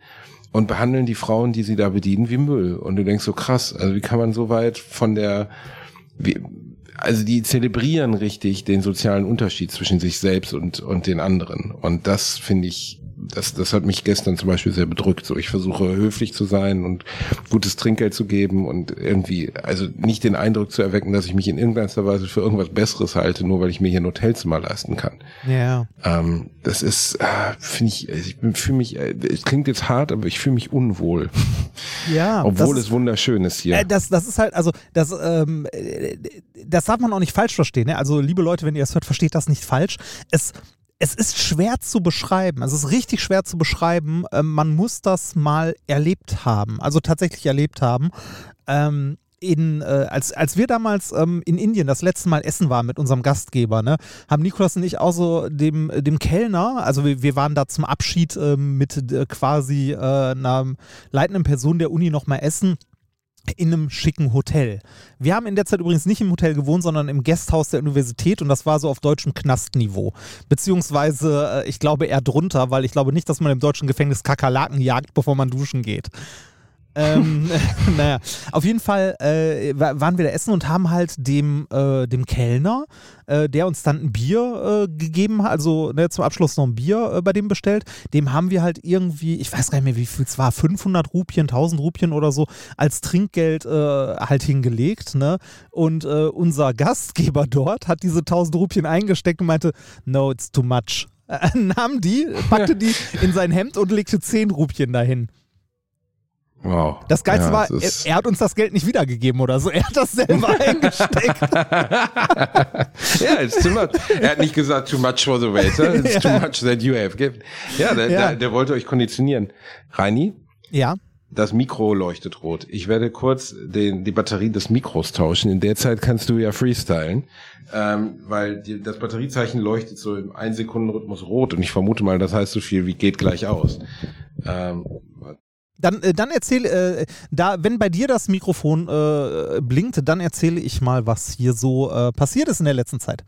und behandeln die Frauen, die sie da bedienen, wie Müll. Und du denkst so krass, also wie kann man so weit von der, wie, also die zelebrieren richtig den sozialen Unterschied zwischen sich selbst und, und den anderen. Und das finde ich, das, das hat mich gestern zum Beispiel sehr bedrückt. So, ich versuche höflich zu sein und gutes Trinkgeld zu geben und irgendwie, also nicht den Eindruck zu erwecken, dass ich mich in irgendeiner Weise für irgendwas Besseres halte, nur weil ich mir hier ein Hotelzimmer leisten kann. Ja. Ähm, das ist, äh, finde ich, ich fühle mich, äh, es klingt jetzt hart, aber ich fühle mich unwohl. Ja. Obwohl es wunderschön ist hier. Äh, das, das ist halt, also, das, ähm, äh, das darf man auch nicht falsch verstehen. Ne? Also, liebe Leute, wenn ihr das hört, versteht das nicht falsch. Es, es ist schwer zu beschreiben. Es ist richtig schwer zu beschreiben. Ähm, man muss das mal erlebt haben. Also, tatsächlich erlebt haben. Ähm, in, äh, als, als wir damals ähm, in Indien das letzte Mal essen waren mit unserem Gastgeber, ne, haben Nikolas und ich auch so dem, dem Kellner, also wir, wir waren da zum Abschied ähm, mit äh, quasi äh, einer leitenden Person der Uni nochmal essen in einem schicken Hotel. Wir haben in der Zeit übrigens nicht im Hotel gewohnt, sondern im Gasthaus der Universität und das war so auf deutschem Knastniveau. Beziehungsweise, äh, ich glaube eher drunter, weil ich glaube nicht, dass man im deutschen Gefängnis Kakerlaken jagt, bevor man duschen geht. Ähm, naja, auf jeden Fall äh, wa- waren wir da essen und haben halt dem, äh, dem Kellner, äh, der uns dann ein Bier äh, gegeben hat, also ne, zum Abschluss noch ein Bier äh, bei dem bestellt, dem haben wir halt irgendwie, ich weiß gar nicht mehr, wie viel es war, 500 Rupien, 1000 Rupien oder so, als Trinkgeld äh, halt hingelegt. Ne? Und unser Gastgeber dort hat diese 1000 Rupien eingesteckt und meinte, no, it's too much. Nahm die, packte die in sein Hemd und legte 10 Rupien dahin. Wow. Das Geilste Ja, war, er, er hat uns das Geld nicht wiedergegeben oder so. Er hat das selber eingesteckt. Ja, it's too much. Er hat nicht gesagt, too much for the waiter, it's too much that you have given. Ja, der, Ja. Der, der wollte euch konditionieren. Reini, Ja. das Mikro leuchtet rot. Ich werde kurz den, die Batterie des Mikros tauschen. In der Zeit kannst du ja freestylen, ähm, weil die, das Batteriezeichen leuchtet so im Einsekundenrhythmus rot und ich vermute mal, das heißt so viel wie geht gleich aus. Ähm, Dann, äh, dann erzähle, äh, da, wenn bei dir das Mikrofon äh, blinkt, dann erzähle ich mal, was hier so äh, passiert ist in der letzten Zeit.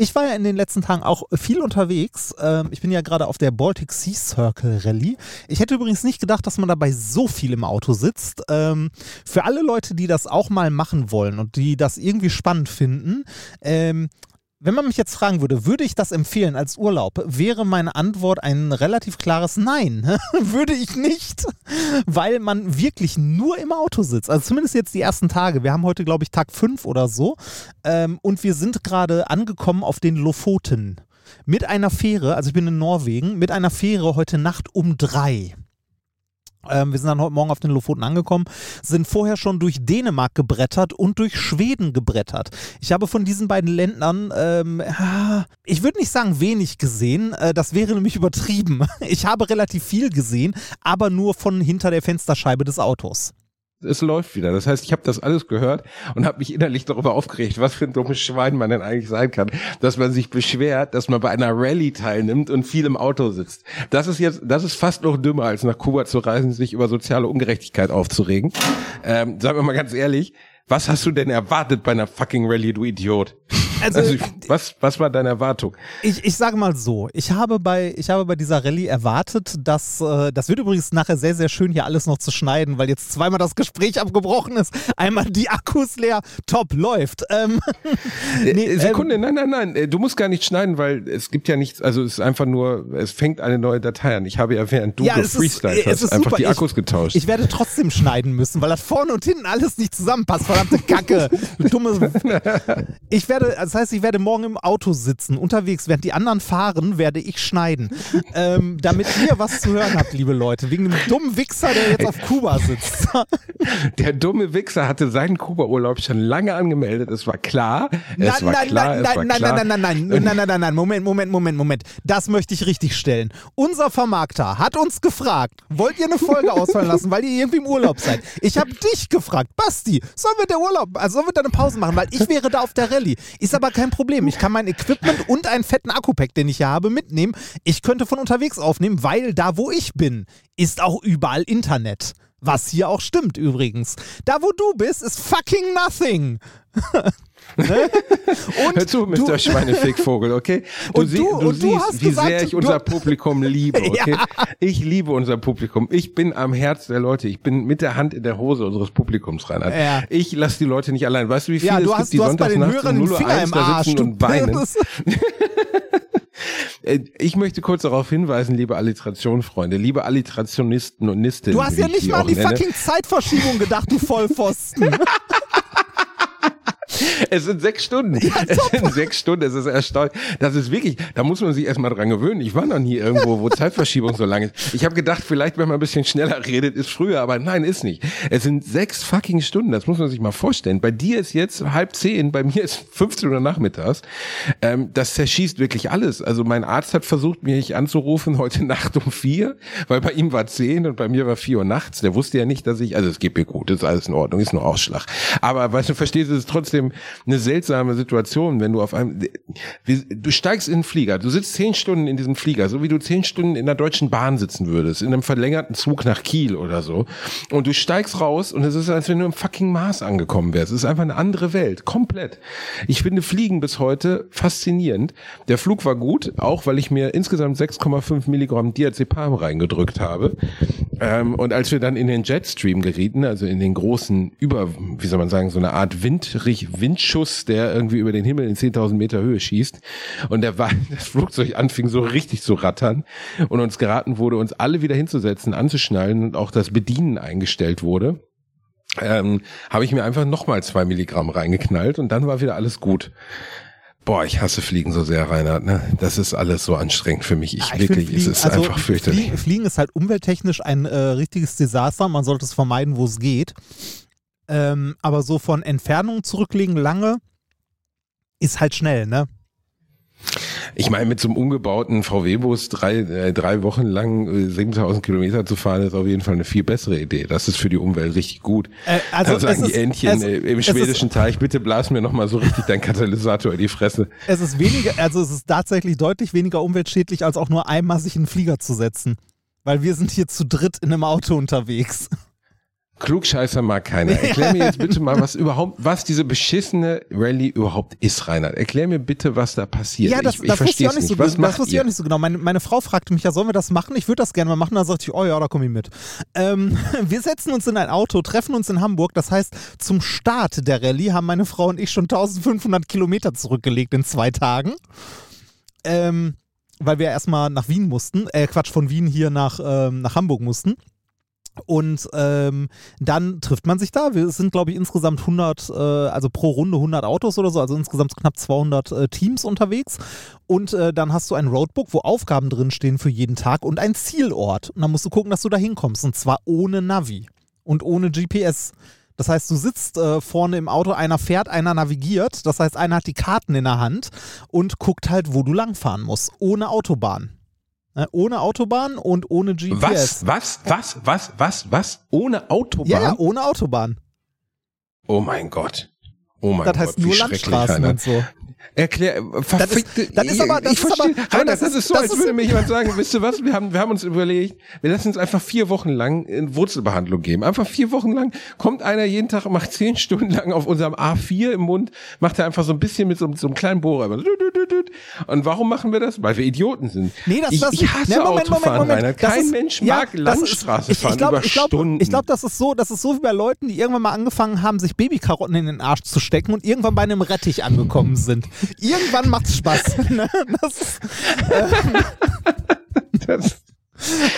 Ich war ja in den letzten Tagen auch viel unterwegs. Ähm, ich bin ja gerade auf der Baltic Sea Circle Rallye. Ich hätte übrigens nicht gedacht, dass man dabei so viel im Auto sitzt. Ähm, für alle Leute, die das auch mal machen wollen und die das irgendwie spannend finden, ähm, wenn man mich jetzt fragen würde, würde ich das empfehlen als Urlaub, wäre meine Antwort ein relativ klares Nein. würde ich nicht, weil man wirklich nur im Auto sitzt. Also zumindest jetzt die ersten Tage. Wir haben heute, glaube ich, Tag 5 oder so. Ähm, und wir sind gerade angekommen auf den Lofoten. Mit einer Fähre, also ich bin in Norwegen, mit einer Fähre heute Nacht um drei. Ähm, wir sind dann heute Morgen auf den Lofoten angekommen, sind vorher schon durch Dänemark gebrettert und durch Schweden gebrettert. Ich habe von diesen beiden Ländern, ähm, ich würde nicht sagen wenig gesehen, äh, das wäre nämlich übertrieben. Ich habe relativ viel gesehen, aber nur von hinter der Fensterscheibe des Autos es läuft wieder. Das heißt, ich habe das alles gehört und habe mich innerlich darüber aufgeregt, was für ein dummes Schwein man denn eigentlich sein kann, dass man sich beschwert, dass man bei einer Rallye teilnimmt und viel im Auto sitzt. Das ist jetzt, das ist fast noch dümmer, als nach Kuba zu reisen, sich über soziale Ungerechtigkeit aufzuregen. Ähm, sagen wir mal ganz ehrlich, was hast du denn erwartet bei einer fucking Rallye, du Idiot? Also, also, was, was war deine Erwartung? Ich, ich sage mal so, ich habe bei, ich habe bei dieser Rallye erwartet, dass, äh, das wird übrigens nachher sehr, sehr schön hier alles noch zu schneiden, weil jetzt zweimal das Gespräch abgebrochen ist. Einmal die Akkus leer, top, läuft. Ähm, äh, nee, Sekunde, ähm, nein, nein, nein, äh, du musst gar nicht schneiden, weil es gibt ja nichts, also es ist einfach nur, es fängt eine neue Datei an. Ich habe ja während du ja, gefreestylt hast, einfach super. die Akkus ich, getauscht. Ich werde trotzdem schneiden müssen, weil das vorne und hinten alles nicht zusammenpasst, verdammte Kacke. Dumme. Ich werde, das heißt, ich werde morgen im Auto sitzen, unterwegs, während die anderen fahren, werde ich schneiden. ähm, damit ihr was zu hören habt, liebe Leute. Wegen dem dummen Wichser, der jetzt auf Kuba sitzt. der dumme Wichser hatte seinen Kuba-Urlaub schon lange angemeldet. Es war klar. Es nein, war nein, klar. Nein, nein, nein, nein, nein, nein, nein, nein, nein, nein, nein, Moment, Moment, Moment, Moment. Das möchte ich richtig stellen. Unser Vermarkter hat uns gefragt, wollt ihr eine Folge ausfallen lassen, weil ihr irgendwie im Urlaub seid? Ich habe dich gefragt, Basti, sollen wir der Urlaub, also sollen wir da eine Pause machen, weil ich wäre da auf der Rallye. Ist aber kein Problem. Ich kann mein Equipment und einen fetten Akku-Pack, den ich hier habe, mitnehmen. Ich könnte von unterwegs aufnehmen, weil da, wo ich bin, ist auch überall Internet. Was hier auch stimmt übrigens. Da, wo du bist, ist fucking nothing. Ne? Und Hör zu, Mr. Schweinefickvogel, okay? Du, und du, du und siehst, wie gesagt, sehr ich unser Publikum liebe, okay? Ja. Ich liebe unser Publikum. Ich bin am Herz der Leute. Ich bin mit der Hand in der Hose unseres Publikums, Reinhard. Ja. Ich lasse die Leute nicht allein. Weißt du, wie viele ja, du es hast, gibt, die du Hörern den Finger im Arsch. sitzen und weinen? Äh, ich möchte kurz darauf hinweisen, liebe Alliterationfreunde, liebe Alliterationisten und Nistinnen. Du hast ja nicht mal an die nenne. fucking Zeitverschiebung gedacht, du Vollpfosten. Es sind sechs Stunden. Ja, es sind sechs Stunden. Es ist erstaunlich. Das ist wirklich, da muss man sich erstmal dran gewöhnen. Ich war noch nie irgendwo, wo Zeitverschiebung so lang ist. Ich habe gedacht, vielleicht, wenn man ein bisschen schneller redet, ist früher, aber nein, ist nicht. Es sind sechs fucking Stunden. Das muss man sich mal vorstellen. Bei dir ist jetzt halb zehn, bei mir ist 15 Uhr nachmittags. Ähm, das zerschießt wirklich alles. Also mein Arzt hat versucht, mich anzurufen heute Nacht um vier, weil bei ihm war zehn und bei mir war vier Uhr nachts. Der wusste ja nicht, dass ich, also es geht mir gut, ist alles in Ordnung, ist nur Ausschlag. Aber weißt du, verstehst du, es ist trotzdem eine seltsame Situation, wenn du auf einem, du steigst in den Flieger, du sitzt zehn Stunden in diesem Flieger, so wie du zehn Stunden in der Deutschen Bahn sitzen würdest, in einem verlängerten Zug nach Kiel oder so. Und du steigst raus und es ist, als wenn du im fucking Mars angekommen wärst. Es ist einfach eine andere Welt, komplett. Ich finde Fliegen bis heute faszinierend. Der Flug war gut, auch weil ich mir insgesamt 6,5 Milligramm Diazepam reingedrückt habe. Ähm, und als wir dann in den Jetstream gerieten, also in den großen, über, wie soll man sagen, so eine Art Windrich, Windschuss, der irgendwie über den Himmel in 10.000 Meter Höhe schießt. Und der war, das Flugzeug anfing so richtig zu rattern und uns geraten wurde, uns alle wieder hinzusetzen, anzuschnallen und auch das Bedienen eingestellt wurde. Ähm, habe ich mir einfach nochmal zwei Milligramm reingeknallt und dann war wieder alles gut. Boah, ich hasse Fliegen so sehr, Reinhard. Ne? Das ist alles so anstrengend für mich. Ich, ja, ich wirklich, Fliegen, es ist also einfach fürchterlich. Fliegen, Fliegen, ist halt umwelttechnisch ein äh, richtiges Desaster. Man sollte es vermeiden, wo es geht. Ähm, aber so von Entfernung zurücklegen lange ist halt schnell, ne? Ich meine, mit so einem umgebauten VW-Bus drei, äh, drei Wochen lang äh, 7000 Kilometer zu fahren, ist auf jeden Fall eine viel bessere Idee. Das ist für die Umwelt richtig gut. Äh, also Dann sagen die Entchen es, äh, im schwedischen ist, Teich, bitte blas mir nochmal so richtig dein Katalysator in die Fresse. Es ist weniger, also es ist tatsächlich deutlich weniger umweltschädlich, als auch nur einmal sich in einen Flieger zu setzen. Weil wir sind hier zu dritt in einem Auto unterwegs. Klugscheißer mag keiner. Erklär mir jetzt bitte mal, was überhaupt, was diese beschissene Rallye überhaupt ist, Reinhard. Erklär mir bitte, was da passiert. Ja, das, ich, ich das wusste ich auch nicht so Was. Das wusste ich auch nicht so genau. Meine, meine Frau fragte mich ja, sollen wir das machen? Ich würde das gerne mal machen. Dann sagte ich, oh ja, da komme ich mit. Ähm, wir setzen uns in ein Auto, treffen uns in Hamburg. Das heißt, zum Start der Rallye haben meine Frau und ich schon 1500 Kilometer zurückgelegt in zwei Tagen. Ähm, weil wir erstmal nach Wien mussten. Äh, Quatsch, von Wien hier nach, ähm, nach Hamburg mussten. Und ähm, dann trifft man sich da. Wir sind, glaube ich, insgesamt 100, äh, also pro Runde 100 Autos oder so, also insgesamt knapp 200 äh, Teams unterwegs. Und äh, dann hast du ein Roadbook, wo Aufgaben drinstehen für jeden Tag und ein Zielort. Und dann musst du gucken, dass du da hinkommst. Und zwar ohne Navi und ohne GPS. Das heißt, du sitzt äh, vorne im Auto, einer fährt, einer navigiert. Das heißt, einer hat die Karten in der Hand und guckt halt, wo du langfahren musst. Ohne Autobahn. Ne? Ohne Autobahn und ohne GPS. Was, was, was, was, was, was? Ohne Autobahn? Ja, ja, ohne Autobahn. Oh mein Gott. Oh mein Das Gott. heißt wie nur Landstraßen und so. Erklär, äh, verfickte, das ist aber- das ich ist verstehe, aber Reinhard, das das, ist- ist so, das als ist- würde mir jemand sagen, wisst ihr was, wir haben, wir haben uns überlegt, wir lassen uns einfach vier Wochen lang in Wurzelbehandlung geben. Einfach vier Wochen lang kommt einer jeden Tag, und macht zehn Stunden lang auf unserem A4 im Mund, macht er einfach so ein bisschen mit so, so einem kleinen Bohrer. Und warum machen wir das? Weil wir Idioten sind. Nee, das, ich, das, ich hasse nee, Moment, Autofahren, Moment, Moment. Reinhard. Das Kein ist- Mensch ja, mag das ist- Landstraße ich, fahren ich glaub, über ich glaub, Stunden. Ich glaube, das ist so, das ist so wie bei Leuten, die irgendwann mal angefangen haben, sich Babykarotten in den Arsch zu stecken und irgendwann bei einem Rettich angekommen sind. Irgendwann macht's Spaß. ne? das, ist, das,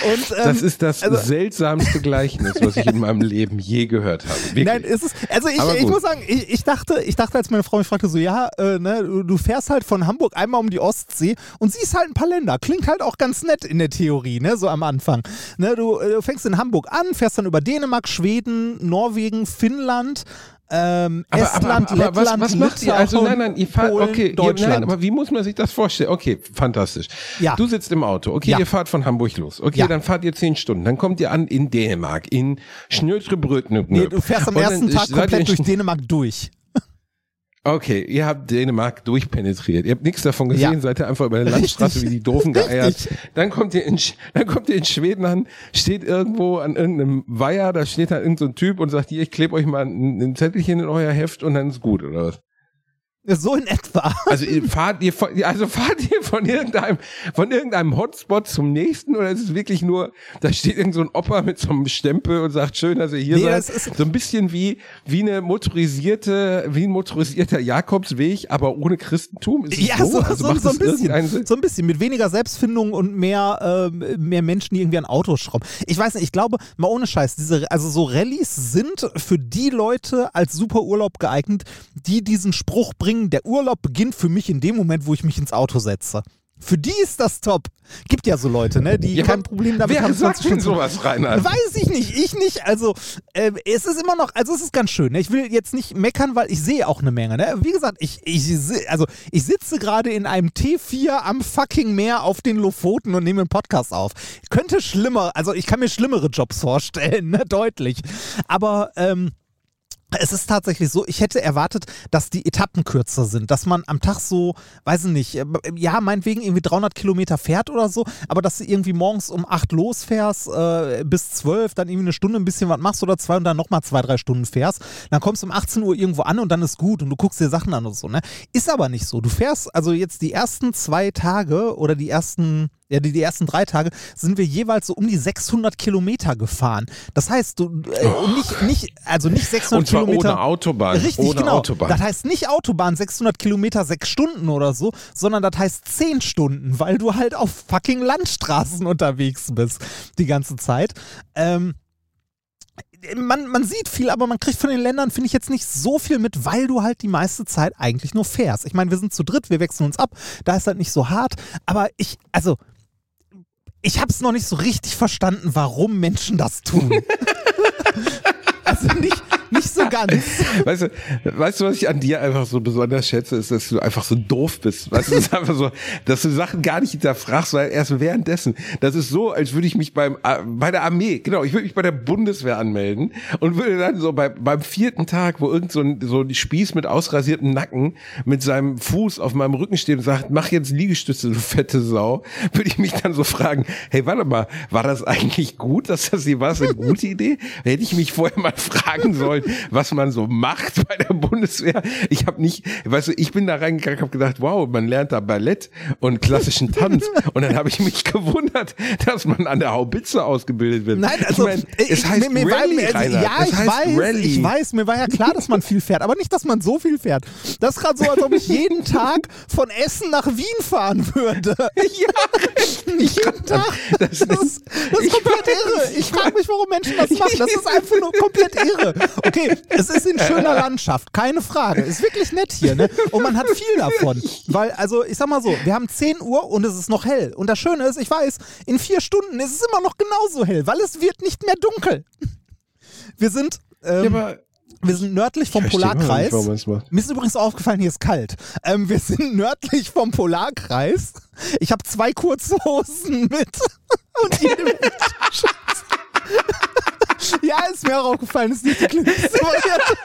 und, ähm, das ist das also- seltsamste Gleichnis, was ich in meinem Leben je gehört habe. Wirklich. Nein, es ist, also ich, ich muss sagen, ich, ich dachte, ich dachte, als meine Frau mich fragte, so, ja, äh, ne, du, du fährst halt von Hamburg einmal um die Ostsee und siehst halt ein paar Länder. Klingt halt auch ganz nett in der Theorie, ne, so am Anfang. Ne, du, äh, du fängst in Hamburg an, fährst dann über Dänemark, Schweden, Norwegen, Finnland, ähm, Aber, Estland, aber, aber, aber was, Lettland, was macht ihr? Also nein, nein, ihr fahrt, Polen, okay, ihr, Deutschland. nein, aber wie muss man sich das vorstellen? Okay, fantastisch. Ja. Du sitzt im Auto, okay, Ja. ihr fahrt von Hamburg los. Okay, Ja. dann fahrt ihr zehn Stunden, dann kommt ihr an in Dänemark, in Schnötrebrötnöp. nee, du fährst am ersten Tag komplett durch Dänemark durch. Okay, ihr habt Dänemark durchpenetriert. Ihr habt nichts davon gesehen, Ja. seid ihr einfach über eine Landstraße wie die Doofen geeiert. Dann kommt ihr in, dann kommt ihr in Schweden an, steht irgendwo an irgendeinem Weiher, da steht da irgendein so ein Typ und sagt, hier, ich klebe euch mal ein, ein Zettelchen in euer Heft und dann ist gut, oder was? So in etwa. Also ihr fahrt ihr von, also fahrt ihr von irgendeinem von irgendeinem Hotspot zum nächsten oder ist es wirklich nur da steht irgend so ein Opa mit so einem Stempel und sagt schön, dass ihr hier Nee, seid. so ein bisschen wie wie eine motorisierte wie ein motorisierter Jakobsweg, aber ohne Christentum. Ist es Ja, so, so, also so, so ein bisschen. So ein bisschen. Mit weniger Selbstfindung und mehr, ähm, mehr Menschen, die irgendwie an Autos schrauben. Ich weiß nicht, ich glaube, mal ohne Scheiß, diese, also so Rallyes sind für die Leute als super Urlaub geeignet, die diesen Spruch bringen, der Urlaub beginnt für mich in dem Moment, wo ich mich ins Auto setze. Für die ist das top. Gibt ja so Leute, ne, die Ja, kein Problem damit Wer haben. sagt 20 denn sowas, Reinhard? Weiß ich nicht, ich nicht. Also, äh, es ist immer noch, also es ist ganz schön. Ne? Ich will jetzt nicht meckern, weil ich sehe auch eine Menge. Ne? Wie gesagt, ich, ich, also, ich sitze gerade in einem T4 am fucking Meer auf den Lofoten und nehme einen Podcast auf. Könnte schlimmer, also ich kann mir schlimmere Jobs vorstellen, ne? deutlich. Aber, ähm, es ist tatsächlich so, ich hätte erwartet, dass die Etappen kürzer sind, dass man am Tag so, weiß ich nicht, äh, ja, meinetwegen irgendwie 300 Kilometer fährt oder so, aber dass du irgendwie morgens um 8 losfährst, äh, bis 12, dann irgendwie eine Stunde ein bisschen was machst oder zwei und dann nochmal zwei, drei Stunden fährst, dann kommst du um 18 Uhr irgendwo an und dann ist gut und du guckst dir Sachen an und so, ne? Ist aber nicht so. Du fährst also jetzt die ersten zwei Tage oder die ersten ja, die, die ersten drei Tage sind wir jeweils so um die 600 Kilometer gefahren. Das heißt, du äh, und nicht, nicht, also nicht 600 Und zwar Kilometer. ohne Autobahn. Richtig, ohne genau. Autobahn. Das heißt nicht Autobahn 600 Kilometer, sechs Stunden oder so, sondern das heißt 10 Stunden, weil du halt auf fucking Landstraßen unterwegs bist die ganze Zeit. Ähm, man, man sieht viel, aber man kriegt von den Ländern, finde ich, jetzt nicht so viel mit, weil du halt die meiste Zeit eigentlich nur fährst. Ich meine, wir sind zu dritt, wir wechseln uns ab, da ist halt nicht so hart, aber ich, also, ich habe es noch nicht so richtig verstanden, warum Menschen das tun. also nicht, Nicht so ganz. Weißt du, weißt du, was ich an dir einfach so besonders schätze, ist, dass du einfach so doof bist. Weißt du, es ist einfach so, dass du Sachen gar nicht hinterfragst, weil erst währenddessen, das ist so, als würde ich mich beim, äh, bei der Armee, genau, ich würde mich bei der Bundeswehr anmelden und würde dann so bei, beim vierten Tag, wo irgend so ein, so ein Spieß mit ausrasiertem Nacken mit seinem Fuß auf meinem Rücken steht und sagt, mach jetzt Liegestütze, du fette Sau, würde ich mich dann so fragen, hey, warte mal, war das eigentlich gut, dass das hier war, das eine gute Idee? Hätte ich mich vorher mal fragen sollen, was man so macht bei der Bundeswehr. Ich habe nicht, weißt du, ich bin da reingegangen, habe gedacht, wow, man lernt da Ballett und klassischen Tanz. Und dann habe ich mich gewundert, dass man an der Haubitze ausgebildet wird. Nein, also ich mein, ich- es heißt mir, mir war, Rallye, mir- Rainer. ja, ich weiß, Rallye. ich weiß, mir war ja klar, dass man viel fährt, aber nicht, dass man so viel fährt. Das ist gerade so, als ob ich jeden Tag von Essen nach Wien fahren würde. Ja, jeden Tag. das Das ist, das ist komplett irre. Ich frage mich, warum Menschen das machen. Das ist einfach nur komplett irre. Okay, es ist in schöner Landschaft, keine Frage. Ist wirklich nett hier, ne? Und man hat viel davon. Weil, also, ich sag mal so, wir haben 10 Uhr und es ist noch hell. Und das Schöne ist, ich weiß, in vier Stunden ist es immer noch genauso hell, weil es wird nicht mehr dunkel. Wir sind, Ja, ähm, aber wir sind nördlich vom Polarkreis. nicht. Mir ist übrigens aufgefallen, hier ist kalt. Ähm, wir sind nördlich vom Polarkreis. Ich habe zwei kurze Hosen mit. Und jede Ja, ist mir auch aufgefallen, ist nicht die klügste Variante.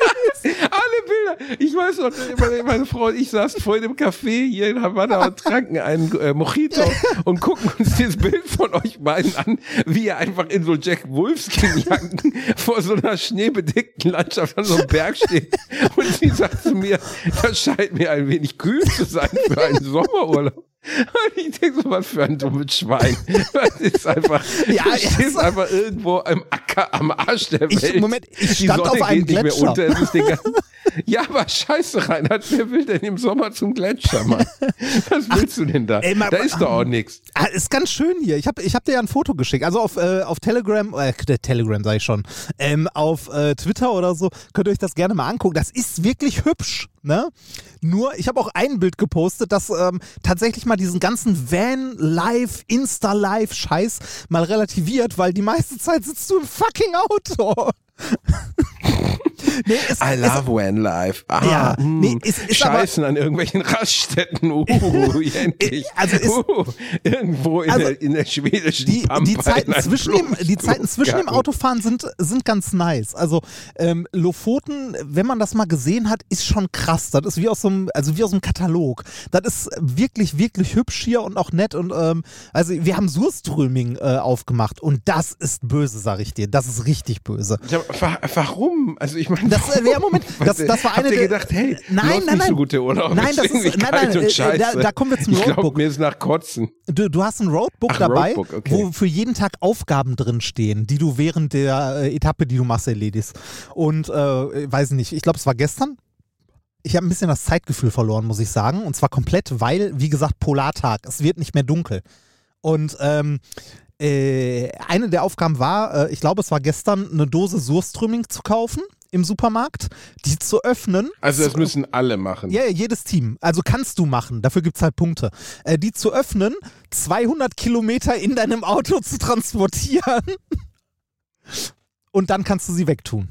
Alle Bilder. Ich weiß noch, meine, meine Frau und ich saßen vorhin im Café hier in Havanna und tranken einen äh, Mojito und gucken uns dieses Bild von euch beiden an, wie ihr einfach in so Jack Wolfskin-Jacken vor so einer schneebedeckten Landschaft an so einem Berg steht. Und sie sagt zu mir, das scheint mir ein wenig kühl zu sein für einen Sommerurlaub. Und ich denke so, was für ein dummes Schwein. Das ist einfach, Ja, du stehst einfach irgendwo am Acker, am Arsch der Ich- Welt. Moment, ich stand auf einem Gletscher. unter, ja, aber scheiße, Reinhard, wer will denn im Sommer zum Gletscher, Mann? Was willst du denn da? ey, mal- da ist doch auch nichts. Ah, ist ganz schön hier. Ich habe ich hab dir ja ein Foto geschickt. Also auf, äh, auf Telegram, äh, Telegram sage ich schon, ähm, auf äh, Twitter oder so, könnt ihr euch das gerne mal angucken. Das ist wirklich hübsch. Ne? Nur, ich habe auch ein Bild gepostet, das ähm, tatsächlich mal diesen ganzen Van-Life, Insta-Life-Scheiß mal relativiert, weil die meiste Zeit sitzt du im fucking Auto. nee, es, I es, love Van Life. Ah, Ja, hm, nee, es ist aber- Scheißen an irgendwelchen Raststätten. Uh, endlich. Also es- uh, irgendwo in, Also der, in der schwedischen die, Pampa die, Zeiten zwischen dem, die Zeiten zwischen dem. Autofahren sind, sind ganz nice. Also ähm, Lofoten, wenn man das mal gesehen hat, ist schon krass. Das ist wie aus so einem, also wie aus einem Katalog. Das ist wirklich, wirklich hübsch hier und auch nett. Und ähm, also wir haben Surströming äh, aufgemacht und das ist böse, sag ich dir. Das ist richtig böse. Ja, wa- warum? Also ich meine, Das, äh, ja, Moment, das, das war eine Habt ihr gedacht, hey, nein, nein, nicht so nein. gut der Urlaub. Nein, das ist- nein, nein, und äh, scheiße. da- da kommen wir zum Ich Roadbook. mir ist nach Kotzen. Du, du hast ein Roadbook Ach, dabei, Roadbook, okay. wo für jeden Tag Aufgaben drin stehen, die du während der äh, Etappe, die du machst, erledigst. Und äh, weiß nicht, ich glaube, es war gestern. Ich habe ein bisschen das Zeitgefühl verloren, muss ich sagen. Und zwar komplett, weil, wie gesagt, Polartag. Es wird nicht mehr dunkel. Und ähm, äh, eine der Aufgaben war, äh, ich glaube, es war gestern, eine Dose Surströmming zu kaufen im Supermarkt, die zu öffnen. Also das müssen alle machen. ja, jedes Team. Also kannst du machen. Dafür gibt es halt Punkte. Äh, die zu öffnen, 200 Kilometer in deinem Auto zu transportieren und dann kannst du sie wegtun.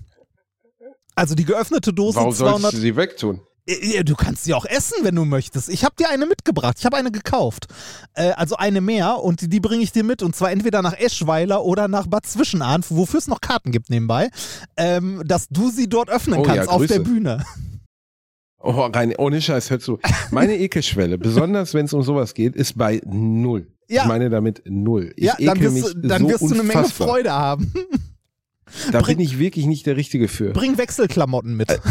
Also die geöffnete Dose Warum sollst 200. du sie wegtun? Äh, Du kannst sie auch essen, wenn du möchtest. Ich habe dir eine mitgebracht. Ich habe eine gekauft. Äh, also eine mehr und die, die bringe ich dir mit. Und zwar entweder nach Eschweiler oder nach Bad Zwischenahn, wofür es noch Karten gibt nebenbei, ähm, dass du sie dort öffnen Oh ja, kannst auf Grüße. der Bühne. Oh, rein, ohne Scheiß, hör zu. Meine Ekelschwelle, besonders wenn es um sowas geht, ist bei null. Ja. Ich meine damit null. Ich Ja, dann wirst, du, mich dann so wirst du eine Menge. Freude haben. Da Bring- bin ich wirklich nicht der Richtige für. Bring Wechselklamotten mit. Ist-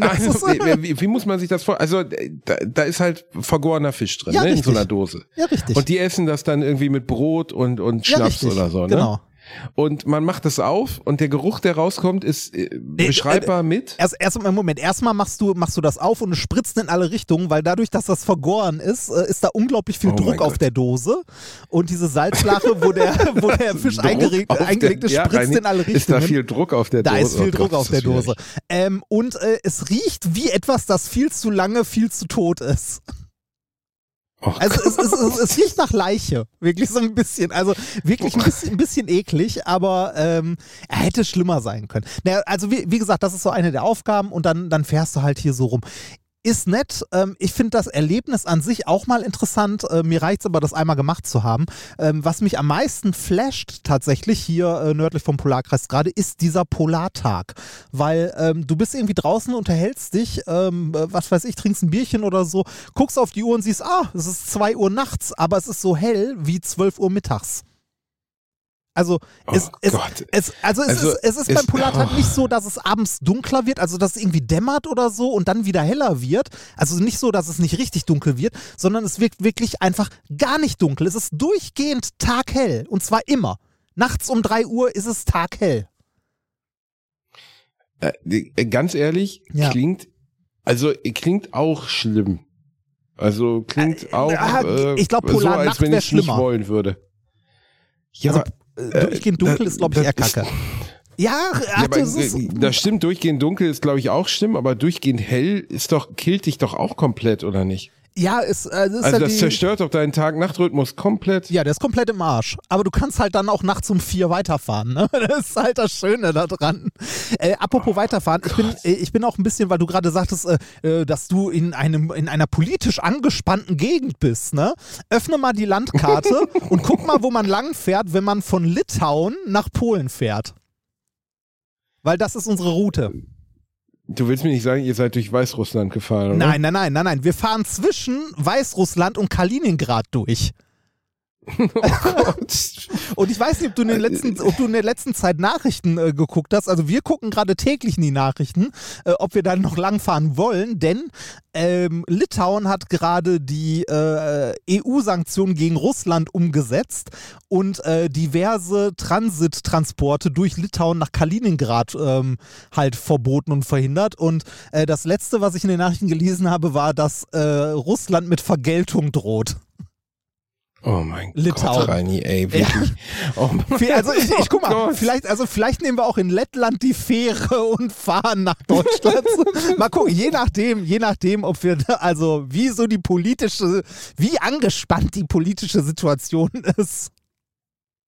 Also, wie, wie, muss man sich das vor? Also da, da ist halt vergorener Fisch drin, Ja, ne, in so einer Dose. ja, richtig. Und die essen das dann irgendwie mit Brot und, und ja, Schnaps richtig. oder so, ne? Genau. Und man macht das auf und der Geruch, der rauskommt, ist äh, beschreibbar mit. Erst, erst Moment, erstmal machst du, machst du das auf und es spritzt in alle Richtungen, weil dadurch, dass das vergoren ist, äh, ist da unglaublich viel Oh Druck auf Gott. der Dose. Und diese Salzlache, wo der, wo der Fisch eingeregt, eingelegt ist, ja, spritzt in alle Richtungen. Ist da viel Druck auf der Da Dose? ist viel Oh Druck Gott, auf der Dose. Ähm, und äh, es riecht wie etwas, das viel zu lange, viel zu tot ist. Oh Also es, es, es, es riecht nach Leiche, wirklich so ein bisschen. Also wirklich ein bisschen, ein bisschen eklig, aber ähm, er hätte schlimmer sein können. Naja, also wie, wie gesagt, das ist so eine der Aufgaben und dann, dann fährst du halt hier so rum. Ist nett. Ähm, ich finde das Erlebnis an sich auch mal interessant. Äh, mir reicht es aber, das einmal gemacht zu haben. Ähm, was mich am meisten flasht tatsächlich hier äh, nördlich vom Polarkreis gerade, ist dieser Polartag. Weil ähm, du bist irgendwie draußen, unterhältst dich, ähm, äh, was weiß ich, trinkst ein Bierchen oder so, guckst auf die Uhr und siehst, ah, es ist 2 Uhr nachts, aber es ist so hell wie 12 Uhr mittags. Also, es, Oh es, es, also, es Also, ist, es ist es- beim Polartag oh. nicht so, dass es abends dunkler wird, also dass es irgendwie dämmert oder so und dann wieder heller wird. Also nicht so, dass es nicht richtig dunkel wird, sondern es wirkt wirklich einfach gar nicht dunkel. Es ist durchgehend taghell und zwar immer. Nachts um 3 Uhr ist es taghell. Äh, äh, ganz ehrlich, Ja. klingt, also äh, klingt auch schlimm. Also klingt auch ah, äh, ich glaub, so, Polarnacht als wenn ich nicht schlimmer. wollen würde. Ja, Also, Äh, durchgehend dunkel äh, ist, glaube ich, eher ist- kacke. Ja, ja, aber, das ist, äh, das stimmt, durchgehend dunkel ist, glaube ich, auch schlimm, aber durchgehend hell ist doch, killt dich doch auch komplett, oder nicht? Ja, ist, äh, das ist Also halt das zerstört doch deinen Tag-Nacht-Rhythmus komplett. Ja, der ist komplett im Arsch. Aber du kannst halt dann auch nachts um vier weiterfahren. Ne? Das ist halt das Schöne da dran. Äh, apropos weiterfahren, ich bin, ich bin auch ein bisschen, weil du gerade sagtest, äh, äh, dass du in, einem, in einer politisch angespannten Gegend bist. Ne? Öffne mal die Landkarte und guck mal, wo man lang fährt, wenn man von Litauen nach Polen fährt. Weil das ist unsere Route. Du willst mir nicht sagen, ihr seid durch Weißrussland gefahren, oder? Nein, nein, nein, nein, nein. Wir fahren zwischen Weißrussland und Kaliningrad durch. Und ich weiß nicht, ob du in, den letzten, ob du in der letzten Zeit Nachrichten äh, geguckt hast. Also wir gucken gerade täglich in die Nachrichten, äh, ob wir dann noch langfahren wollen, denn ähm, Litauen hat gerade die äh, EU-Sanktionen gegen Russland umgesetzt und äh, diverse Transittransporte durch Litauen nach Kaliningrad ähm, halt verboten und verhindert. Und äh, das letzte, was ich in den Nachrichten gelesen habe, war, dass äh, Russland mit Vergeltung droht. Oh mein Litauen. Gott, Reini, ey, wirklich. Oh mein Also ich, ich guck mal, Gott. vielleicht, also vielleicht nehmen wir auch in Lettland die Fähre und fahren nach Deutschland. mal gucken, je nachdem, je nachdem, ob wir, da- also wie so die politische, wie angespannt die politische Situation ist.